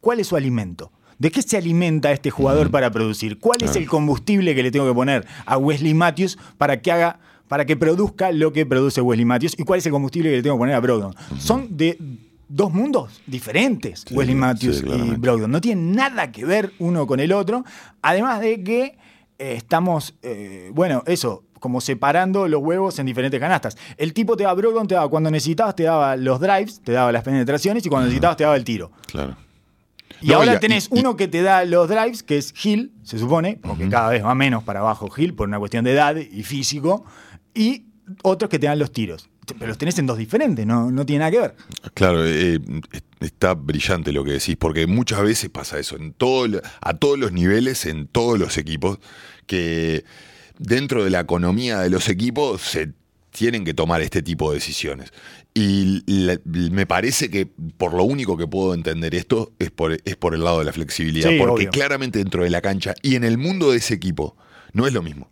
cuál es su alimento. ¿De qué se alimenta este jugador para producir? ¿Cuál es el combustible que le tengo que poner a Wesley Matthews para que haga, para que produzca lo que produce Wesley Matthews? ¿Y cuál es el combustible que le tengo que poner a Brogdon? Son de dos mundos diferentes, Sí, Wesley sí, Matthews y. Brogdon. No tienen nada que ver uno con el otro. Además de que eh, estamos, eh, bueno, eso, como separando los huevos en diferentes canastas. El tipo te daba Brogdon, te daba cuando necesitabas, te daba los drives, te daba las penetraciones y cuando necesitabas te daba el tiro. Claro. Y No, ahora y tenés y- uno que te da los drives, que es Hill, se supone, porque cada vez va menos para abajo Hill por una cuestión de edad y físico, y otros que te dan los tiros. Pero los tenés en dos diferentes, no, no tiene nada que ver. Claro, eh, es- está brillante lo que decís, porque muchas veces pasa eso, en todo, a todos los niveles, en todos los equipos, que dentro de la economía de los equipos se tienen que tomar este tipo de decisiones. Y la- me parece que por lo único que puedo entender esto es por, es por el lado de la flexibilidad, Sí, porque obvio. claramente dentro de la cancha y en el mundo de ese equipo no es lo mismo.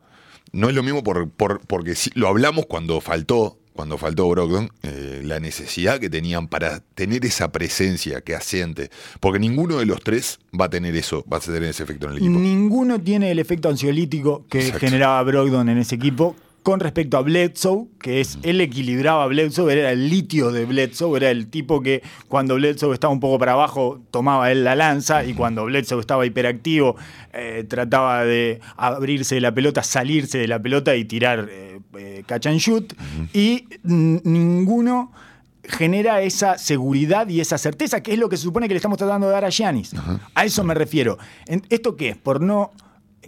No es lo mismo por, por- porque sí- lo hablamos cuando faltó, cuando faltó Brogdon, eh, la necesidad que tenían para tener esa presencia que asiente. Porque ninguno de los tres va a tener eso, va a tener ese efecto en el equipo. Ninguno tiene el efecto ansiolítico que Exacto. generaba Brogdon en ese equipo. Con respecto a Bledsoe, que es él equilibraba a Bledsoe, era el litio de Bledsoe, era el tipo que cuando Bledsoe estaba un poco para abajo tomaba él la lanza y cuando Bledsoe estaba hiperactivo eh, trataba de abrirse de la pelota, salirse de la pelota y tirar eh, eh, catch and shoot. Y mm, ninguno genera esa seguridad y esa certeza, que es lo que se supone que le estamos tratando de dar a Giannis. A eso me refiero. En- ¿Esto qué es? Por no.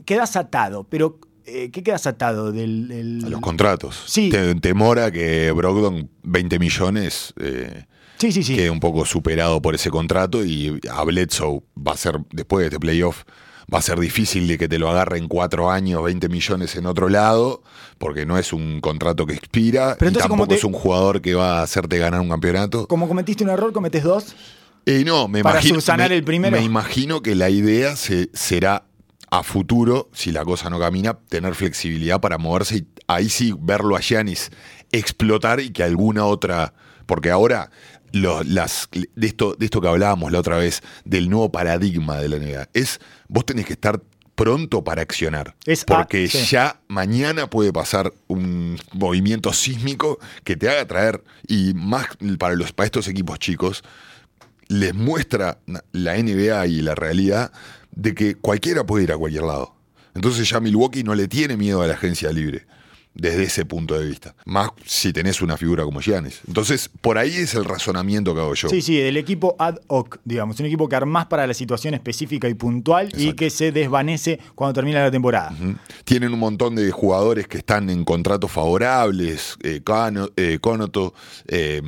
Quedas atado, pero eh, ¿qué quedas atado? Del, del- A los contratos. Sí. Te- temor a que Brogdon, 20 millones, eh, Sí, sí, sí. quede un poco superado por ese contrato y a Bledsoe va a ser, después de este playoff, va a ser difícil de que te lo agarre en cuatro años, 20 millones en otro lado, porque no es un contrato que expira Pero y entonces, ¿cómo tampoco te- es un jugador que va a hacerte ganar un campeonato. Como cometiste un error, cometes dos. Eh, no, me Para imagino, subsanar me- el primero. Me imagino que la idea se- será a futuro, si la cosa no camina, tener flexibilidad para moverse y ahí sí verlo a Giannis explotar y que alguna otra. Porque ahora, lo- las, de, esto, de esto que hablábamos la otra vez, del nuevo paradigma de la NBA, es vos tenés que estar pronto para accionar. Es a- porque sí. ya mañana puede pasar un movimiento sísmico que te haga traer, y más para, los, para estos equipos chicos, les muestra la NBA y la realidad de que cualquiera puede ir a cualquier lado. Entonces ya Milwaukee no le tiene miedo a la agencia libre desde ese punto de vista. Más si tenés una figura como Giannis. Entonces, por ahí es el razonamiento que hago yo. Sí, sí, del equipo ad hoc, digamos. Un equipo que armás para la situación específica y puntual y que se desvanece cuando termina la temporada. Tienen un montón de jugadores que están en contratos favorables, eh, Cano- eh, Conoto, eh,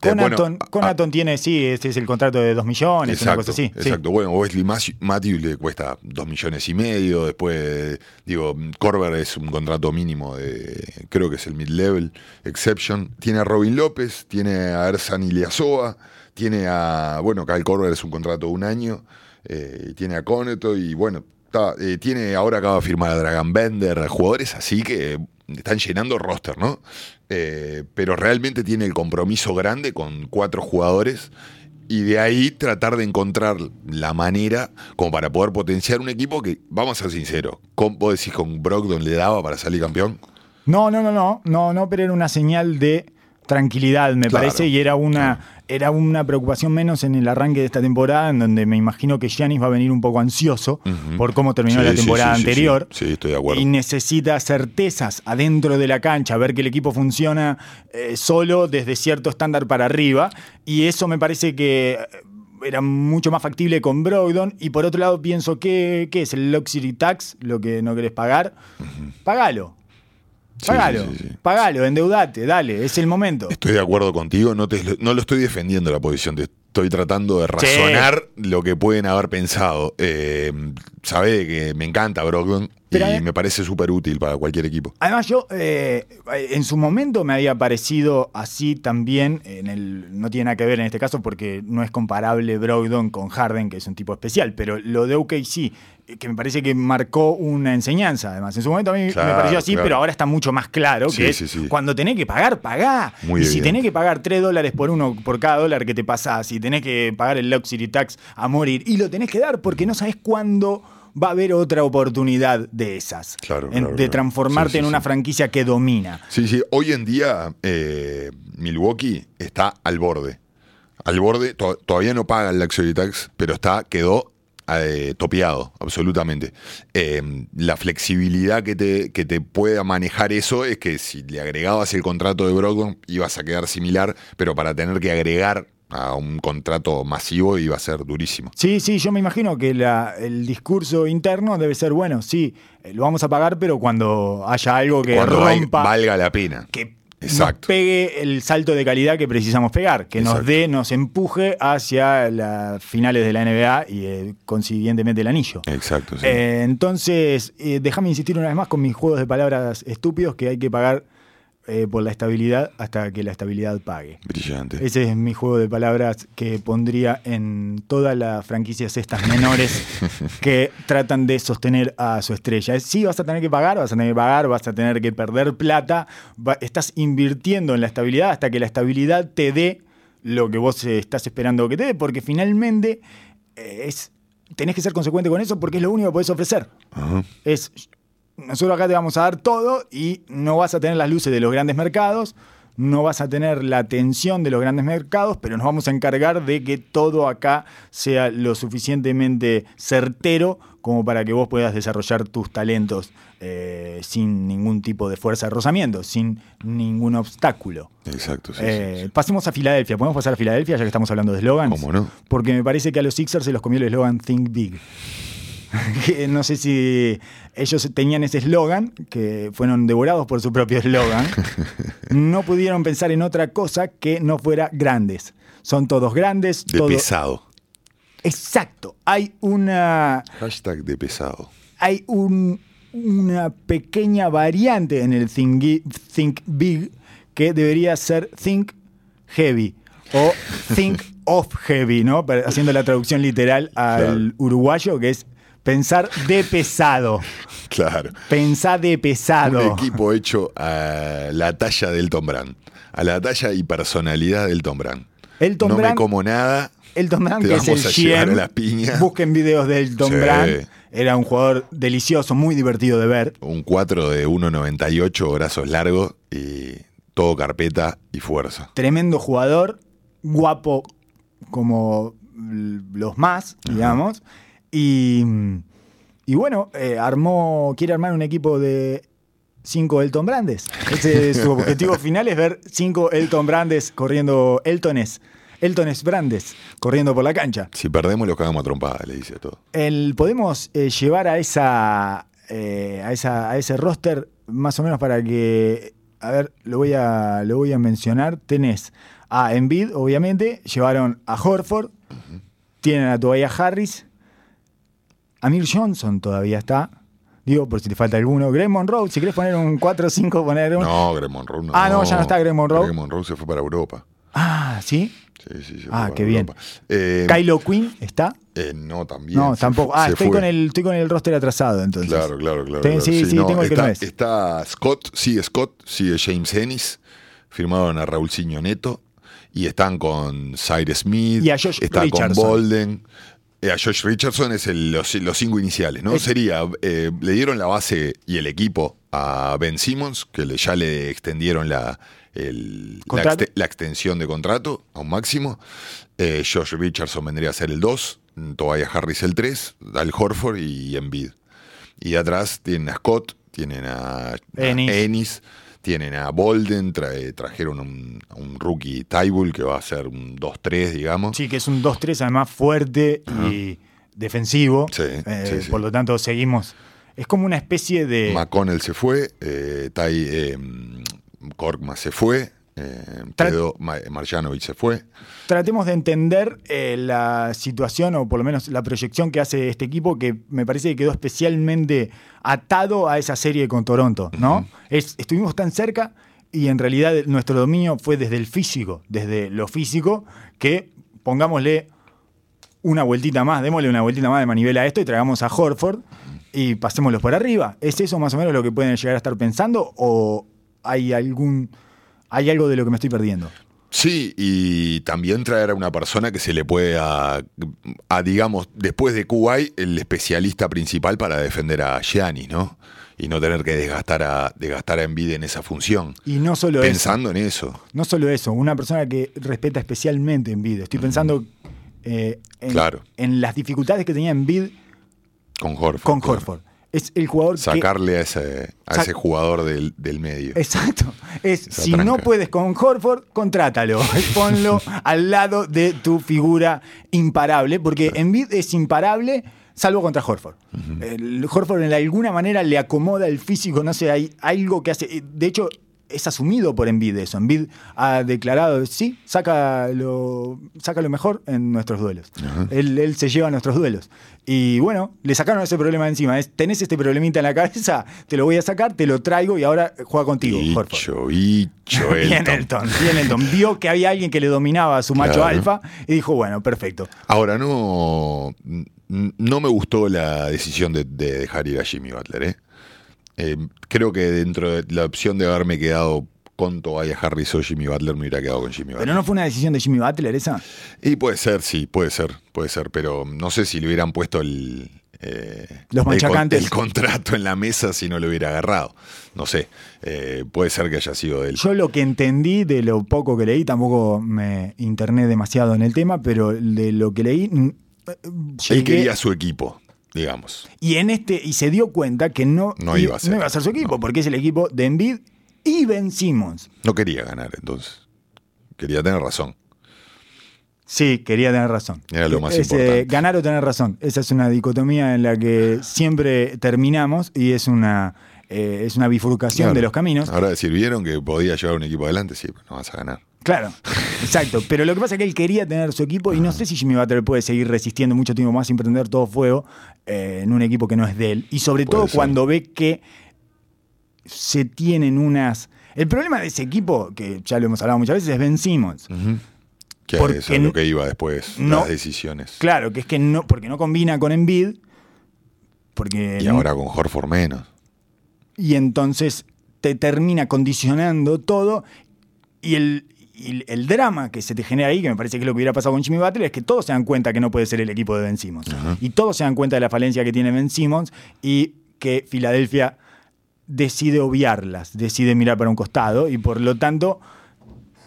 te- Conaton, bueno, a- Conaton tiene, sí, este es el contrato de 2 millones, una Exacto, cosa así. sí. exacto. Bueno, Wesley Matthews le cuesta 2 millones y medio. Después, digo, Corber es un contrato mínimo de, creo que es el mid-level exception. Tiene a Robin López, tiene a Ersan Iliasoa, tiene a, bueno, Kyle Corber es un contrato de un año, eh, tiene a Coneto y bueno, eh, tiene, ahora acaba de firmar a Dragon Bender, jugadores así que están llenando roster, ¿no? Eh, pero realmente tiene el compromiso grande con cuatro jugadores y de ahí tratar de encontrar la manera como para poder potenciar un equipo que, vamos a ser sinceros, con, vos decís con Brogdon le daba para salir campeón. No, no, no, no, no, no, pero era una señal de tranquilidad, me Claro, parece, y era una, era una preocupación menos en el arranque de esta temporada, en donde me imagino que Giannis va a venir un poco ansioso por cómo terminó Sí, la temporada sí, sí, anterior. Estoy de acuerdo. Y necesita certezas adentro de la cancha, ver que el equipo funciona eh, solo desde cierto estándar para arriba. Y eso me parece que eh, era mucho más factible con Brogdon. Y por otro lado, pienso que ¿qué es el Luxury Tax, lo que no querés pagar. Pagalo, sí, sí, sí. pagalo, endeudate, dale, es el momento. Estoy de acuerdo contigo, no, te, no lo estoy defendiendo la posición, te estoy tratando de razonar lo que pueden haber pensado. Eh, Sabe que me encanta Brogdon Pero, y eh, me parece súper útil para cualquier equipo. Además, yo eh, en su momento me había parecido así también. En el, no tiene nada que ver en este caso porque no es comparable Brogdon con Harden, que es un tipo especial. Pero lo de OKC, eh, que me parece que marcó una enseñanza. Además, en su momento a mí Claro, me pareció así, claro. pero ahora está mucho más claro Sí, que es sí, sí. cuando tenés que pagar, pagá. Muy y si tenés que pagar 3 dólares por uno por cada dólar que te pasás, tenés que pagar el luxury tax a morir, y lo tenés que dar porque no sabés cuándo va a haber otra oportunidad de esas. Claro, En- claro, de transformarte Sí, sí, en una sí. franquicia que domina. Sí, sí, hoy en día eh, Milwaukee está al borde. Al borde, to- todavía no paga el Luxury Tax, pero está, quedó eh, topeado, absolutamente. Eh, la flexibilidad que te, que te pueda manejar eso es que si le agregabas el contrato de Brogdon ibas a quedar similar, pero para tener que agregar a un contrato masivo iba a ser durísimo. Sí, sí, yo me imagino que la- el discurso interno debe ser bueno, sí, eh, lo vamos a pagar, pero cuando haya algo que Cuando rompa, valga la pena. que Exacto. nos pegue el salto de calidad que precisamos pegar, que nos dé, nos empuje hacia las finales de la NBA y eh, consiguientemente el anillo. Exacto, sí. Eh, entonces, eh, déjame insistir una vez más con mis juegos de palabras estúpidos que hay que pagar eh, por la estabilidad hasta que la estabilidad pague. Brillante. Ese es mi juego de palabras que pondría en todas las franquicias estas menores que tratan de sostener a su estrella. Es, Sí, vas a tener que pagar, vas a tener que pagar, vas a tener que perder plata, va- estás invirtiendo en la estabilidad hasta que la estabilidad te dé lo que vos eh, estás esperando que te dé, porque finalmente eh, es, tenés que ser consecuente con eso porque es lo único que podés ofrecer. Ajá. Es, nosotros acá te vamos a dar todo y no vas a tener las luces de los grandes mercados, no vas a tener la atención de los grandes mercados, pero nos vamos a encargar de que todo acá sea lo suficientemente certero como para que vos puedas desarrollar tus talentos eh, sin ningún tipo de fuerza de rozamiento, sin ningún obstáculo. Exacto, sí, Eh, sí, sí. Pasemos a Filadelfia. ¿Podemos pasar a Filadelfia ya que estamos hablando de eslogans? ¿Cómo no? Porque me parece que a los Sixers se los comió el eslogan Think Big. Que no sé si ellos tenían ese eslogan, que fueron devorados por su propio eslogan. No pudieron pensar en otra cosa que no fuera grandes. Son todos grandes, De todo- pesado. Exacto. Hay una Hashtag de pesado. hay un- una pequeña variante en el think, think Big que debería ser Think Heavy o Think of Heavy, ¿no? Haciendo la traducción literal al Claro. uruguayo, que es pensar de pesado. Claro. Pensar de pesado. Un equipo hecho a la talla del Tom Brand. A la talla y personalidad del Tom Brand. Elton no me Brand- como nada. Elton Brand, Te que es el GM. a las piñas. Busquen videos de Elton Sí. Brand. Era un jugador delicioso, muy divertido de ver. Un 4 de 1.98, brazos largos y todo carpeta y fuerza. tremendo jugador, guapo como los más, digamos. Y, y bueno, eh, armó, quiere armar un equipo de cinco Elton Brandes. Ese es su objetivo final, es ver cinco Elton Brandes corriendo, Eltones, Eltones Brandes corriendo por la cancha. Si perdemos, los cagamos a trompada, le dice todo. El, podemos eh, llevar a esa, eh, a esa a ese roster más o menos para que a ver lo voy a lo voy a mencionar tenés a Embiid obviamente llevaron a Horford tienen a Tobias Harris Amir Johnson todavía está digo por si te falta alguno Greg Monroe si querés poner un 4 o 5 poner un No, Greg Monroe no. Ah, no, ya no está Greg Monroe. Greg Monroe se fue para Europa. ah sí Sí, sí, fue Ah, qué bien. Eh, Kylo Quinn está eh, no, también. no tampoco ah estoy fue. con el estoy con el roster atrasado entonces Claro, claro, claro. Ten- claro. sí, sí, tengo el que no es. está Scott, sigue Scott, sigue James Ennis, firmaron a Raúlcinho Neto y están con Cyrus Smith, Y a Josh está Richardson. con Bolden. Eh, a Josh Richardson es el- los, los cinco iniciales, ¿no? Es- Sería, eh, le dieron la base y el equipo a Ben Simmons, que le- ya le extendieron la, el- la, extensión de contrato a un máximo. Eh, Josh Richardson vendría a ser el 2, Tobias Harris el 3, Al Horford y Embiid. Y atrás tienen a Scott, tienen a, a Ennis. Tienen a Bolden, tra- trajeron un, un rookie Tybull que va a ser un 2-3, digamos. Sí, que es un 2-3 además fuerte y defensivo. Sí, Eh, sí, sí. Por lo tanto, seguimos Es como una especie de... McConnell se fue, eh, Tai, eh, Korkmaz se fue, eh, quedó, Ma- Marjanovic se fue. Tratemos de entender eh, la situación o por lo menos la proyección que hace este equipo que me parece que quedó especialmente atado a esa serie con Toronto, ¿no? Es- estuvimos tan cerca y en realidad nuestro dominio fue desde el físico, desde lo físico, que pongámosle una vueltita más, démosle una vueltita más de manivela a esto y traigamos a Horford y pasémoslos por arriba. ¿Es eso más o menos lo que pueden llegar a estar pensando o hay algún hay algo de lo que me estoy perdiendo? Sí, y también traer a una persona que se le pueda, a, digamos, después de Kuwait, el especialista principal para defender a Giannis, ¿no? Y no tener que desgastar a, desgastar a en esa función. Y no solo eso. Pensando en eso. No solo eso, una persona que respeta especialmente Envid. Estoy pensando eh, en, Claro. en las dificultades que tenía Envid Con Horford. con claro. Es el jugador que... Sacarle a ese, a Sac- ese jugador del, del medio. Exacto. Es, Esa si tranca. no puedes con Horford, contrátalo. Ponlo al lado de tu figura imparable, porque Envid es imparable salvo contra Horford. El Horford en alguna manera le acomoda el físico, no sé, hay algo que hace... De hecho, es asumido por Envid eso. Envid ha declarado, sí, saca lo, saca lo mejor en nuestros duelos. él, él se lleva nuestros duelos. Y bueno, le sacaron ese problema encima. Es, tenés este problemita en la cabeza, te lo voy a sacar, te lo traigo y ahora juega contigo. Bicho, bicho, Bien Elton. Bien Elton. Vio que había alguien que le dominaba a su macho alfa y dijo, bueno, perfecto. Ahora, no, no me gustó la decisión de, de dejar ir a Jimmy Butler. ¿eh? Eh, creo que dentro de la opción de haberme quedado con Tobias Harris o Jimmy Butler, me hubiera quedado con Jimmy Butler. Pero no fue una decisión de Jimmy Butler esa. Y puede ser, sí, puede ser, puede ser, pero no sé si le hubieran puesto el, eh, Los manchacantes. el, contrato en la mesa si no lo hubiera agarrado. No sé, eh, puede ser que haya sido él. Yo lo que entendí de lo poco que leí, tampoco me interné demasiado en el tema, pero de lo que leí, eh, Él llegué- quería su equipo, digamos. y en este y se dio cuenta que no, No iba a ser. su equipo, No. porque es el equipo de Embiid y Ben Simmons. No quería ganar entonces. Quería tener razón. Sí, quería tener razón. Era lo más Es, eh, importante. ganar o tener razón. Esa es una dicotomía en la que siempre terminamos y es una, eh, es una bifurcación Claro. de los caminos. Ahora decir, ¿vieron que podía llevar un equipo adelante? Sí, no vas a ganar. Claro, exacto. Pero lo que pasa es que él quería tener su equipo y no sé si Jimmy Butler puede seguir resistiendo mucho tiempo más sin prender todo fuego eh, en un equipo que no es de él. Y sobre Puede todo ser. cuando ve que se tienen unas... El problema de ese equipo, que ya lo hemos hablado muchas veces, es Ben Simmons. Que Porque eso es lo que iba después, no- las decisiones. Claro, que es que no, porque no combina con Embiid, porque Y ahora con Horford menos. y entonces te termina condicionando todo y el, y el drama que se te genera ahí, que me parece que es lo que hubiera pasado con Jimmy Butler, es que todos se dan cuenta que no puede ser el equipo de Ben Simmons. Y todos se dan cuenta de la falencia que tiene Ben Simmons y que Filadelfia decide obviarlas, decide mirar para un costado y por lo tanto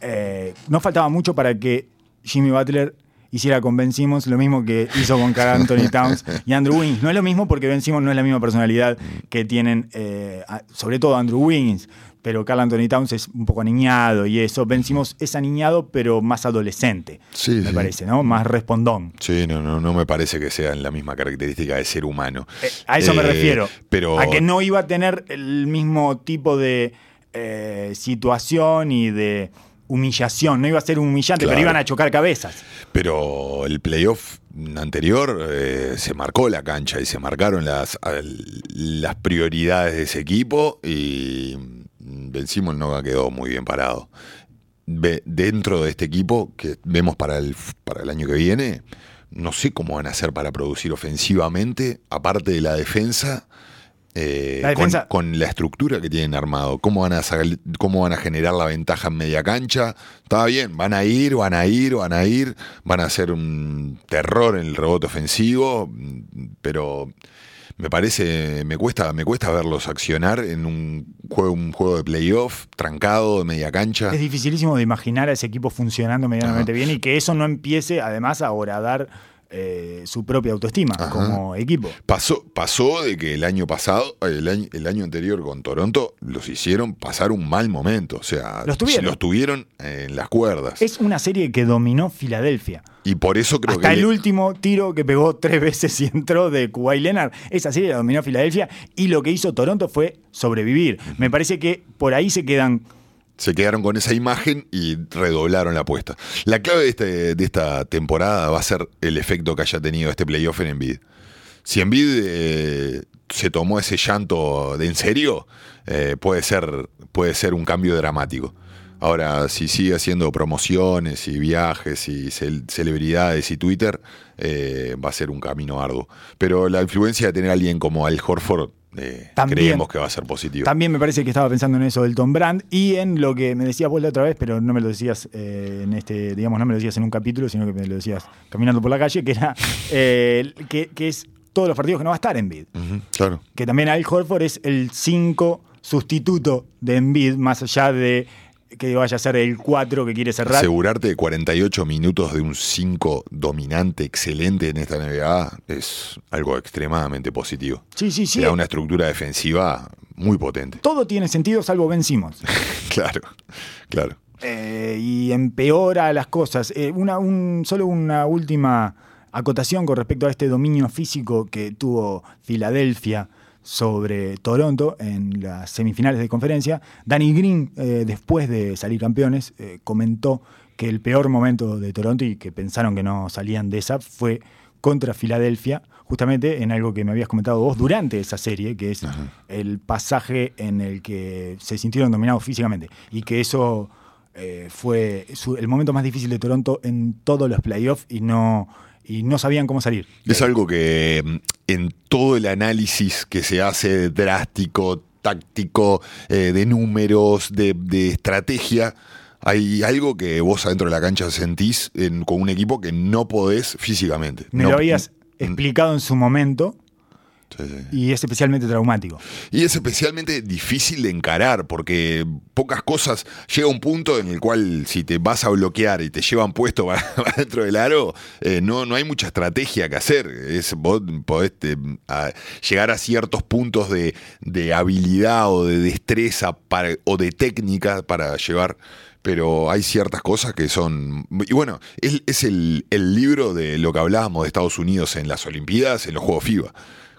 eh, no faltaba mucho para que Jimmy Butler hiciera con Ben Simmons lo mismo que hizo con Carl Anthony Towns y Andrew Wiggins. No es lo mismo porque Ben Simmons no es la misma personalidad que tienen, eh, sobre todo Andrew Wiggins, pero Carl Anthony Towns es un poco aniñado y eso. Ben Simmons es aniñado, pero más adolescente, Sí, me sí. parece, ¿no? Más respondón. Sí, no, no, no me parece que sean la misma característica de ser humano. Eh, a eso me Eh, refiero. Pero A que no iba a tener el mismo tipo de eh, situación y de humillación. No iba a ser humillante, Claro. pero iban a chocar cabezas. Pero el playoff anterior eh, se marcó la cancha y se marcaron las, las prioridades de ese equipo y Ben Simmons no quedó muy bien parado. Dentro de este equipo que vemos para el, para el año que viene, no sé cómo van a hacer para producir ofensivamente, aparte de la defensa. eh, La defensa- con, con la estructura que tienen armado, cómo van, a sacar- cómo van a generar la ventaja en media cancha. Está bien, van a ir, van a ir, van a ir, van a hacer un terror en el rebote ofensivo, pero me parece, me cuesta, me cuesta verlos accionar en un juego, un juego de playoff, trancado, de media cancha. Es dificilísimo de imaginar a ese equipo funcionando medianamente bien y que eso no empiece además a horadar eh, su propia autoestima Ajá. como equipo. Pasó, pasó de que el año pasado, el año, el año anterior con Toronto, los hicieron pasar un mal momento. O sea, Los tuvieron. los tuvieron en las cuerdas. Es una serie que dominó Filadelfia. y por eso creo Hasta que. el último tiro que pegó tres veces y entró de Kuwait Leonard. Esa serie la dominó Filadelfia y lo que hizo Toronto fue sobrevivir. Me parece que por ahí se quedan se quedaron con esa imagen y redoblaron la apuesta. La clave de, este- de esta temporada va a ser el efecto que haya tenido este playoff en Envid. Si Envid eh, se tomó ese llanto de en serio, eh, puede, ser, puede ser un cambio dramático. Ahora, si sigue haciendo promociones y viajes y cel- celebridades y Twitter, eh, va a ser un camino arduo. Pero la influencia de tener a alguien como Al Horford, eh, También. creemos que va a ser positivo. También me parece que estaba pensando en eso del Tom Brand y en lo que me decías vos la otra vez, pero no me lo decías eh, en este, digamos, no me lo decías en un capítulo, sino que me lo decías caminando por la calle, que era eh, que, que es todos los partidos que no va a estar en bid. Claro. Que también Al Horford es el 5 sustituto de Embiid, más allá de que vaya a ser el 4 que quiere cerrar. Asegurarte de 48 minutos de un 5 dominante, excelente en esta NBA, es algo extremadamente positivo. Sí, sí, sí. Te da una estructura defensiva muy potente. Todo tiene sentido salvo Ben Simmons. Claro, claro. Eh, y empeora las cosas. Eh, una, un, solo una última acotación con respecto a este dominio físico que tuvo Filadelfia sobre Toronto en las semifinales de conferencia. Danny Green, eh, después de salir campeones, eh, comentó que el peor momento de Toronto y que pensaron que no salían de esa fue contra Filadelfia, justamente en algo que me habías comentado vos durante esa serie, que es el pasaje en el que se sintieron dominados físicamente y que eso eh, fue su- el momento más difícil de Toronto en todos los playoffs y no, y no sabían cómo salir. Es algo que mm, en todo el análisis que se hace drástico, táctico, eh, de números, de, de estrategia, hay algo que vos adentro de la cancha sentís en- con un equipo que no podés físicamente. Me No- lo habías explicado en su momento sí, sí. y es especialmente traumático. Y es especialmente difícil de encarar porque pocas cosas llega un punto en el cual si te vas a bloquear y te llevan puesto para, para dentro del aro, eh, no, no hay mucha estrategia que hacer. Es, vos podés te, a- llegar a ciertos puntos de, de habilidad o de destreza para- o de técnica para llevar. Pero hay ciertas cosas que son... Y bueno, es, es el, el libro de lo que hablábamos de Estados Unidos en las Olimpiadas, en los Juegos FIBA.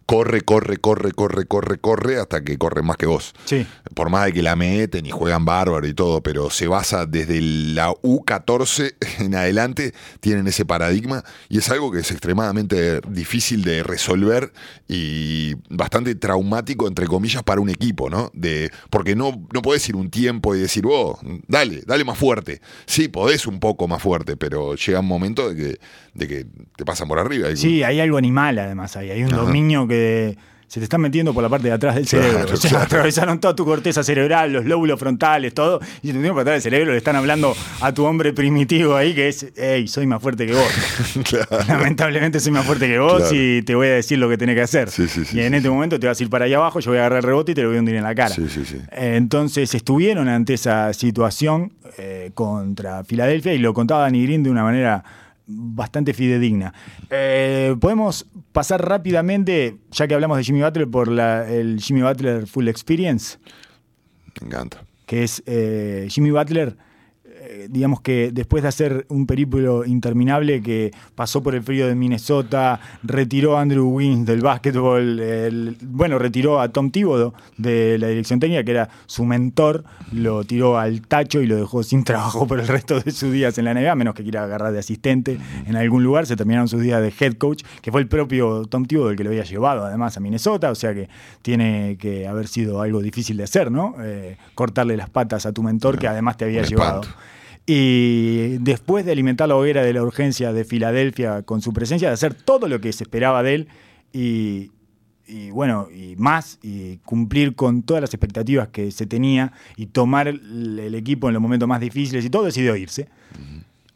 Corre, corre, corre, corre, corre, corre, hasta que corre más que vos. Sí. Por más de que la meten y juegan bárbaro y todo, pero se basa desde la U14 en adelante, tienen ese paradigma y es algo que es extremadamente difícil de resolver y bastante traumático, entre comillas, para un equipo, ¿no? De, porque no, no podés ir un tiempo y decir, vos, dale, dale más fuerte. Sí, podés un poco más fuerte, pero llega un momento de que, de que te pasan por arriba. y- Sí, hay algo animal además ahí. Hay un Ajá. dominio que se te está metiendo por la parte de atrás del Claro, cerebro. o sea, claro. atravesaron toda tu corteza cerebral, los lóbulos frontales, todo, y se te metieron por atrás del cerebro. Le están hablando a tu hombre primitivo ahí que es, hey, soy más fuerte que vos. Claro. Lamentablemente soy más fuerte que vos y te voy a decir lo que tenés que hacer. Sí, sí, sí, y en este momento te vas a ir para allá abajo, yo voy a agarrar el rebote y te lo voy a hundir en la cara. Sí, sí, sí. Eh, Entonces estuvieron ante esa situación eh, contra Filadelfia y lo contaba Danny Green de una manera bastante fidedigna. Eh, Podemos pasar rápidamente, ya que hablamos de Jimmy Butler, por la- el Jimmy Butler Full Experience, Me encanta. que es eh, Jimmy Butler. Eh, Digamos que después de hacer un periplo interminable que pasó por el frío de Minnesota, retiró a Andrew Wiggins del básquetbol, el- bueno, retiró a Tom Thibodeau de la dirección técnica, que era su mentor, lo tiró al tacho y lo dejó sin trabajo por el resto de sus días en la NBA, a menos que quiera agarrar de asistente en algún lugar. Se terminaron sus días de head coach, que fue el propio Tom Thibodeau el que lo había llevado además a Minnesota, o sea que tiene que haber sido algo difícil de hacer, ¿no? Eh, cortarle las patas a tu mentor que además te había llevado. Y después de alimentar la hoguera de la urgencia de Filadelfia con su presencia, de hacer todo lo que se esperaba de él y, y bueno, y más, y cumplir con todas las expectativas que se tenía y tomar el, el equipo en los momentos más difíciles y todo, decidió irse.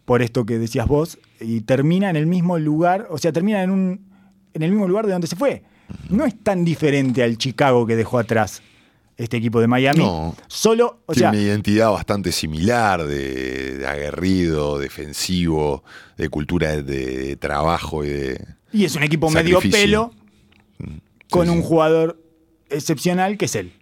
Por esto que decías vos, y termina en el mismo lugar, o sea, termina en, un, en el mismo lugar de donde se fue. No es tan diferente al Chicago que dejó atrás. Este equipo de Miami. No. Solo, o Tiene sea, una identidad bastante similar de, de aguerrido, defensivo, de cultura de, de trabajo y de. y es un equipo medio pelo con sí, un jugador excepcional que es él.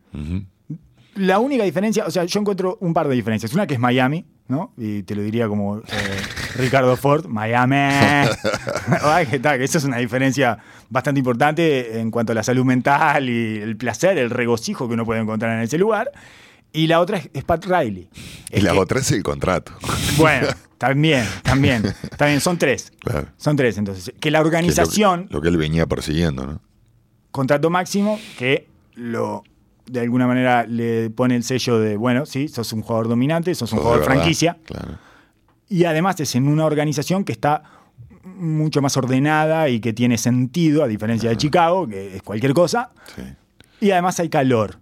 La única diferencia, o sea, yo encuentro un par de diferencias. Una que es Miami, ¿no? Y te lo diría como eh, Ricardo Ford, Miami. Que que Eso es una diferencia bastante importante en cuanto a la salud mental y el placer, el regocijo que uno puede encontrar en ese lugar. Y la otra es, es Pat Riley. Y Es la que- otra es el contrato. Bueno, también, también. También, son tres. Claro. Son tres, entonces. Que la Que es lo- organización Lo, que él venía persiguiendo, ¿no? contrato máximo que lo de alguna manera le pone el sello de, bueno, sí, sos un jugador dominante, sos un Sos de jugador verdad, franquicia. Claro. Y además es en una organización que está mucho más ordenada y que tiene sentido, a diferencia de Chicago, que es cualquier cosa. Sí. Y además hay calor.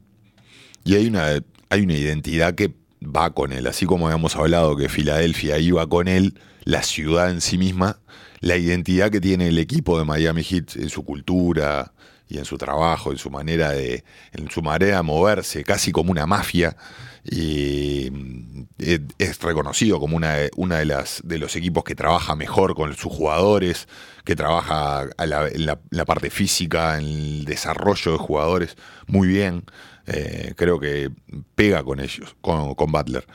Y hay una, hay una identidad que va con él, así como habíamos hablado que Filadelfia iba con él, la ciudad en sí misma, la identidad que tiene el equipo de Miami Heat en su cultura y en su trabajo, en su manera de, en su manera de moverse, casi como una mafia. Y mm, es reconocido como una, de- una de las de los equipos que trabaja mejor con sus jugadores, que trabaja a la- en, la, parte física, en el desarrollo de jugadores muy bien. Eh, creo que pega con ellos, con, con Butler.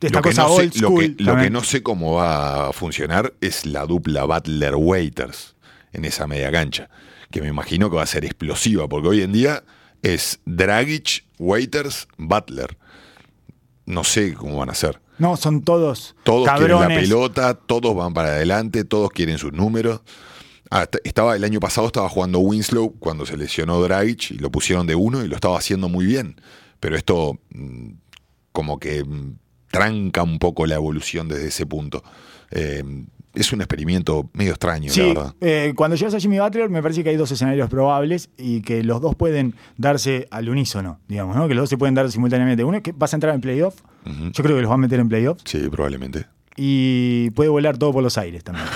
Esta Lo que cosa no sé- lo que- lo que no sé cómo va a funcionar es la dupla Butler-Waiters en esa media cancha, que me imagino que va a ser explosiva, porque hoy en día es Dragic, Waiters, Butler. No sé cómo van a ser. No, son todos Todos cabrones. quieren la pelota, todos van para adelante, todos quieren sus números. Ah, est- estaba, el año pasado estaba jugando Winslow cuando se lesionó Dragic y lo pusieron de uno y lo estaba haciendo muy bien. Pero esto mm, como que mm, tranca un poco la evolución desde ese punto. Eh, es un experimento medio extraño, la Sí, verdad. eh, cuando llegas a Jimmy Butler me parece que hay dos escenarios probables y que los dos pueden darse al unísono, digamos, ¿no? Que los dos se pueden dar simultáneamente. Uno es que vas a entrar en playoff, yo creo que los va a meter en playoff Sí, probablemente. y puede volar todo por los aires también.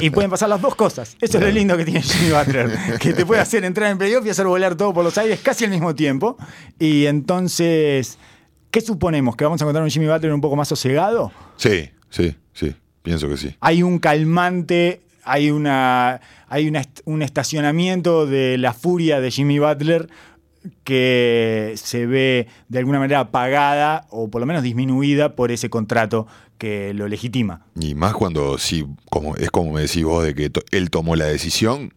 y pueden pasar las dos cosas. Eso es lo lindo que tiene Jimmy Butler, que te puede hacer entrar en playoff y hacer volar todo por los aires casi al mismo tiempo. Y entonces, ¿qué suponemos? ¿Que vamos a encontrar un Jimmy Butler un poco más sosegado? Sí, sí, sí. Pienso que sí. hay un calmante, hay una hay una un estacionamiento de la furia de Jimmy Butler que se ve de alguna manera apagada o por lo menos disminuida por ese contrato que lo legitima. Y más cuando sí, como, es como me decís vos de que to- él tomó la decisión,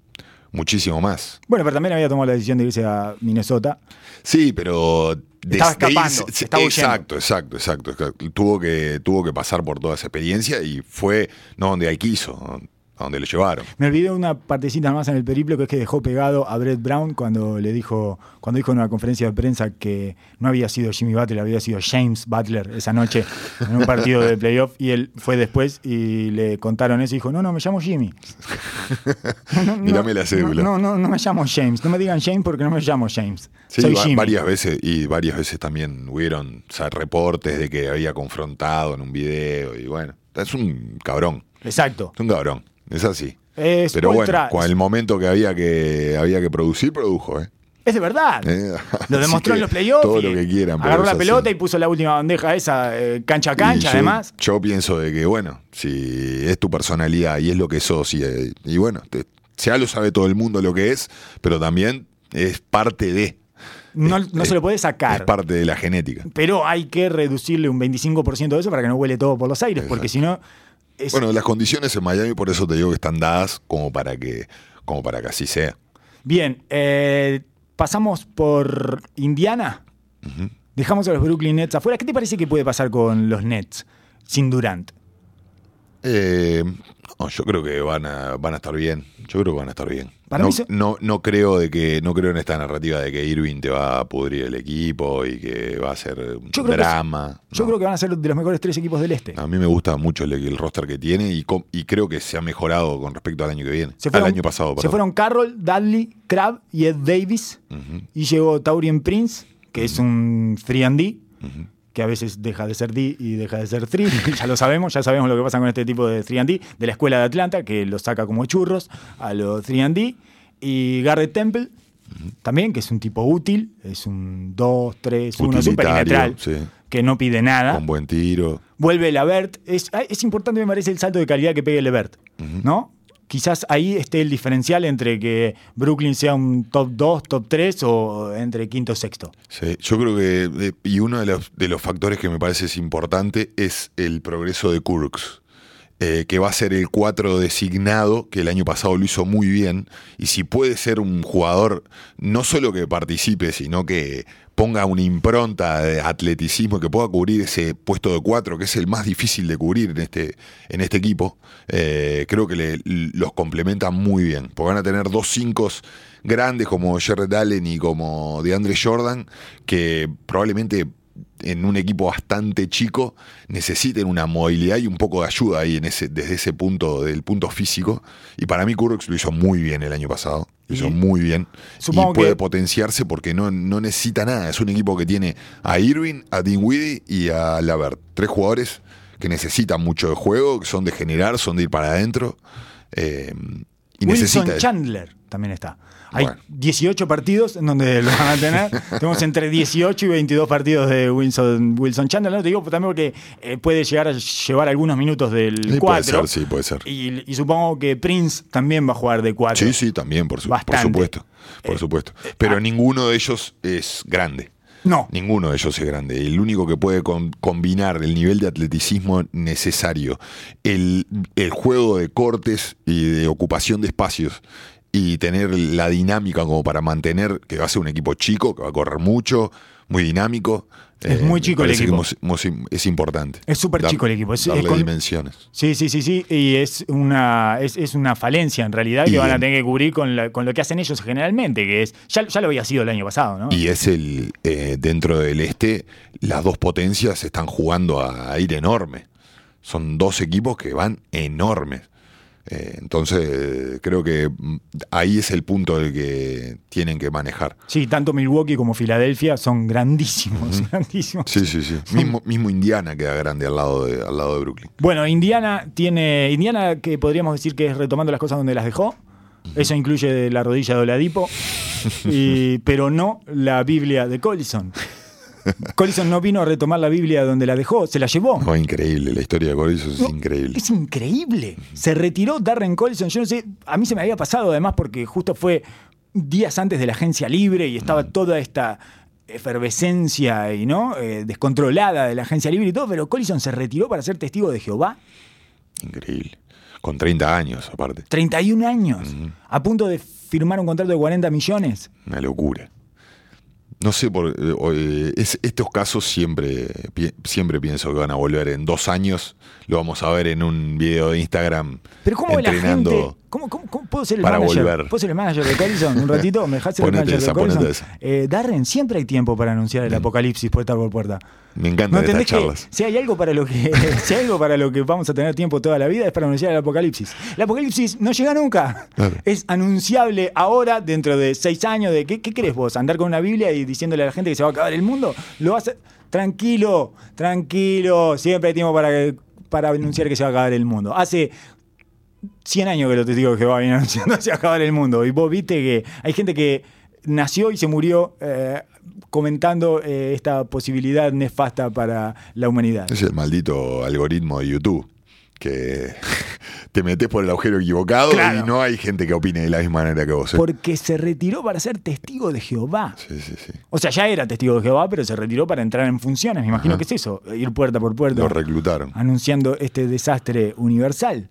muchísimo más. Bueno, pero también había tomado la decisión de irse a Minnesota. Sí, pero Estaba escapando, estaba exacto, exacto, exacto, exacto. Tuvo que, tuvo que pasar por toda esa experiencia y fue no donde él quiso, a donde lo llevaron. Me olvidé una partecita más en el periplo que es que dejó pegado a Brett Brown cuando le dijo, cuando dijo en una conferencia de prensa que no había sido Jimmy Butler, había sido James Butler esa noche en un partido de playoff y él fue después y le contaron eso y dijo, no, no, me llamo Jimmy. No, no, Mírame la cédula. No, no, no me llamo James. No me digan James porque no me llamo James. Sí, Soy Jimmy. varias veces y varias veces también hubieron o sea, reportes de que había confrontado en un video y bueno, es un cabrón, Exacto. es un cabrón, es así. Es Pero bueno, con el momento que había que había que producir, produjo, ¿eh? Es de verdad. Eh, Lo demostró en los playoffs. Todo lo que quieran. Agarró es la así. pelota y puso la última bandeja esa, eh, cancha a cancha, yo- además. Yo pienso de que, bueno, si es tu personalidad y es lo que sos, y, eh, y bueno, te- ya lo sabe todo el mundo lo que es, pero también es parte de. No, es- no es- se lo puede Es sacar. parte de la genética. Pero hay que reducirle un 25% de eso para que no huele todo por los aires, porque si no. Es- Bueno, las condiciones en Miami, por eso te digo que están dadas como para que, como para que así sea. Bien, eh, pasamos por Indiana. Dejamos a los Brooklyn Nets afuera. ¿Qué te parece que puede pasar con los Nets sin Durant? Eh, no, yo creo que van a, van a estar bien. Yo creo que van a estar bien. Para no, mí se- no, no creo de que, no creo en esta narrativa de que Irving te va a pudrir el equipo y que va a ser un Yo creo que drama. Yo No. creo que van a ser de los mejores tres equipos del este. A mí me gusta mucho el, el roster que tiene y, y creo que se ha mejorado con respecto al año que viene. Se fueron, al año pasado, se fueron Carroll, Dudley, Crab y Ed Davis. Y llegó Taurian Prince, que es un 3D, que a veces deja de ser D y deja de ser 3. ya lo sabemos, ya sabemos lo que pasa con este tipo de 3D, de la escuela de Atlanta, que lo saca como churros a los 3D. Y Garrett Temple, también, que es un tipo útil, es un 2, 3, 1, Utilitario, super perimetral, sí. que no pide nada. Con buen tiro. Vuelve Levert. Es, es importante, me parece, el salto de calidad que pegue Levert. ¿No? Quizás ahí esté el diferencial entre que Brooklyn sea un top 2, top 3 o entre quinto o sexto. Sí, yo creo que, eh, y uno de los, de los factores que me parece es importante es el progreso de Kurks, eh, que va a ser el 4 designado, que el año pasado lo hizo muy bien, y si puede ser un jugador no solo que participe, sino que ponga una impronta de atleticismo, que pueda cubrir ese puesto de 4, que es el más difícil de cubrir en este, en este equipo, eh, creo que le- los complementa muy bien, porque van a tener dos 5 grandes como Jared Allen y como DeAndre Jordan, que probablemente en un equipo bastante chico necesiten una movilidad y un poco de ayuda ahí en ese, desde ese punto, del punto físico. Y para mí Kurux lo hizo muy bien el año pasado. Lo hizo muy bien. supongo y puede que- potenciarse porque no, no necesita nada. Es un equipo que tiene a Irving, a Dinwiddie y a Lavert. Tres jugadores que necesitan mucho de juego, que son de generar, son de ir para adentro. eh, y Wilson. Chandler también está. Hay Bueno. 18 partidos en donde lo van a tener. Tenemos entre 18 y 22 partidos de Wilson, Wilson Chandler. No te digo también porque eh, puede llegar a llevar algunos minutos del Sí, puede 4. ser, sí, puede ser. Y, y supongo que Prince también va a jugar de 4. Sí, sí, también, por, su- por supuesto. Por Eh, supuesto. Pero ninguno de ellos es grande. No. Ninguno de ellos es grande. El único que puede con- combinar el nivel de atleticismo necesario, el, el juego de cortes y de ocupación de espacios y tener la dinámica como para mantener que va a ser un equipo chico, que va a correr mucho, muy dinámico. Es muy chico el equipo. que es importante. Es súper chico el equipo. Es- es darle con- dimensiones. Sí, sí, sí, sí. Y es una, es, es una falencia en realidad que van a en- tener que cubrir con, la- con lo que hacen ellos generalmente, que es. Ya, ya lo había sido el año pasado, ¿no? Y es el, eh, dentro del este, las dos potencias están jugando a, a ir enorme. Son dos equipos que van enormes. Eh, entonces, creo que mm, ahí es el punto del que tienen que manejar. Sí, tanto Milwaukee como Filadelfia son grandísimos, grandísimos. Sí, sí, sí. Mismo, mismo Indiana queda grande al lado de, al lado de Brooklyn. Bueno, Indiana tiene. Indiana, que podríamos decir que es retomando las cosas donde las dejó. Eso incluye la rodilla de Oladipo, y- pero no la Biblia de Collison. Collison no vino a retomar la Biblia donde la dejó, se la llevó. No, increíble. La historia de Corizos es No, increíble. Es increíble. Se retiró Darren Collison. Yo no sé, a mí se me había pasado además porque justo fue días antes de la agencia libre y estaba toda esta efervescencia y no Eh, descontrolada de la agencia libre y todo, pero Collison se retiró para ser testigo de Jehová. Increíble. Con 30 años, aparte. 31 años. A punto de firmar un contrato de 40 millones. Una locura. No sé, por, eh, eh, es- estos casos siempre, pi- siempre pienso que van a volver en dos años. Lo vamos a ver en un video de Instagram Pero ¿cómo ve la entrenando. gente? ¿Cómo, cómo- cómo puedo ser el para manager? volver. ¿Puedo ser el manager de Collison un ratito? ¿Me dejás ser el manager esa, de Collison? Eh, Darren, siempre hay tiempo para anunciar el apocalipsis puerta por puerta. Me encantan ¿No estas entendés que charlas. si hay algo para lo que si hay algo para lo que vamos a tener tiempo toda la vida es para anunciar el apocalipsis? El apocalipsis no llega nunca. Claro. Es anunciable ahora, dentro de seis años. De ¿qué, ¿Qué crees vos? ¿Andar con una Biblia y diciéndole a la gente que se va a acabar el mundo? Lo hace. Tranquilo, tranquilo. Siempre hay tiempo para, que- para anunciar que se va a acabar el mundo. Hace 100 años que los testigos de Jehová vienen anunciando que se va a acabar el mundo. Y vos viste que hay gente que nació y se murió eh, comentando eh, esta posibilidad nefasta para la humanidad. Es el maldito algoritmo de YouTube. Que te metes por el agujero equivocado Claro. y no hay gente que opine de la misma manera que vos. ¿eh? Porque se retiró para ser testigo de Jehová. Sí, sí, sí. O sea, ya era testigo de Jehová, pero se retiró para entrar en funciones. Me imagino Ajá. que es eso, ir puerta por puerta. Lo reclutaron. anunciando este desastre universal.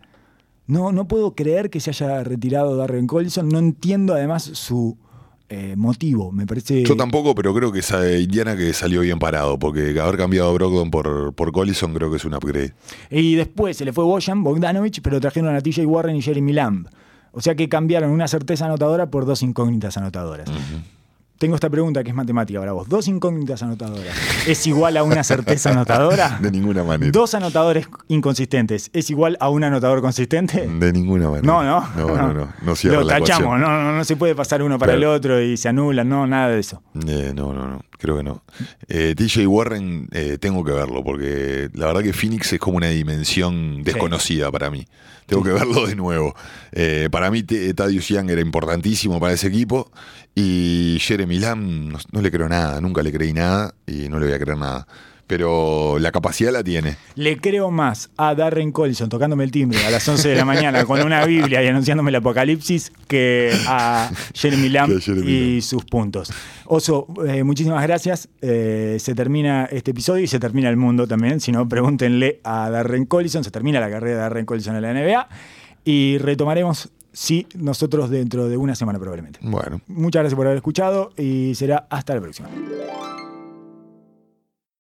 No, no puedo creer que se haya retirado Darren Collison. No entiendo además su eh, motivo. Me parece. Yo tampoco, pero creo que esa Indiana que salió bien parado, porque haber cambiado a Brogdon por, por Collison creo que es un upgrade. Y después se le fue Bojan, Bogdanovich, pero trajeron a TJ Warren y Jeremy Lamb. O sea que cambiaron una certeza anotadora por dos incógnitas anotadoras. Tengo esta pregunta que es matemática para vos. Dos incógnitas anotadoras. ¿Es igual a una certeza anotadora? De ninguna manera. Dos anotadores inconsistentes. ¿Es igual a un anotador consistente? De ninguna manera. No, no. No, no, no. No cierra Lo la tachamos. No, no, no se puede pasar uno para Claro. el otro y se anulan. No, nada de eso. Eh, no, no, no, creo que no. Eh, TJ Warren eh, tengo que verlo porque la verdad que Phoenix es como una dimensión desconocida para mí. Tengo que verlo de nuevo. Eh, para mí T- Thaddeus Young era importantísimo para ese equipo y Jeremy Lamb no, no le creo nada, nunca le creí nada y no le voy a creer nada. Pero la capacidad la tiene. Le creo más a Darren Collison tocándome el timbre a las 11 de la mañana con una Biblia y anunciándome el apocalipsis que a Jeremy Lamb y sus puntos. Oso, eh, muchísimas gracias. Eh, se termina este episodio y se termina el mundo también. Si no, pregúntenle a Darren Collison. Se termina la carrera de Darren Collison en la NBA y retomaremos, sí, nosotros dentro de una semana probablemente. Bueno. Muchas gracias por haber escuchado y será hasta la próxima.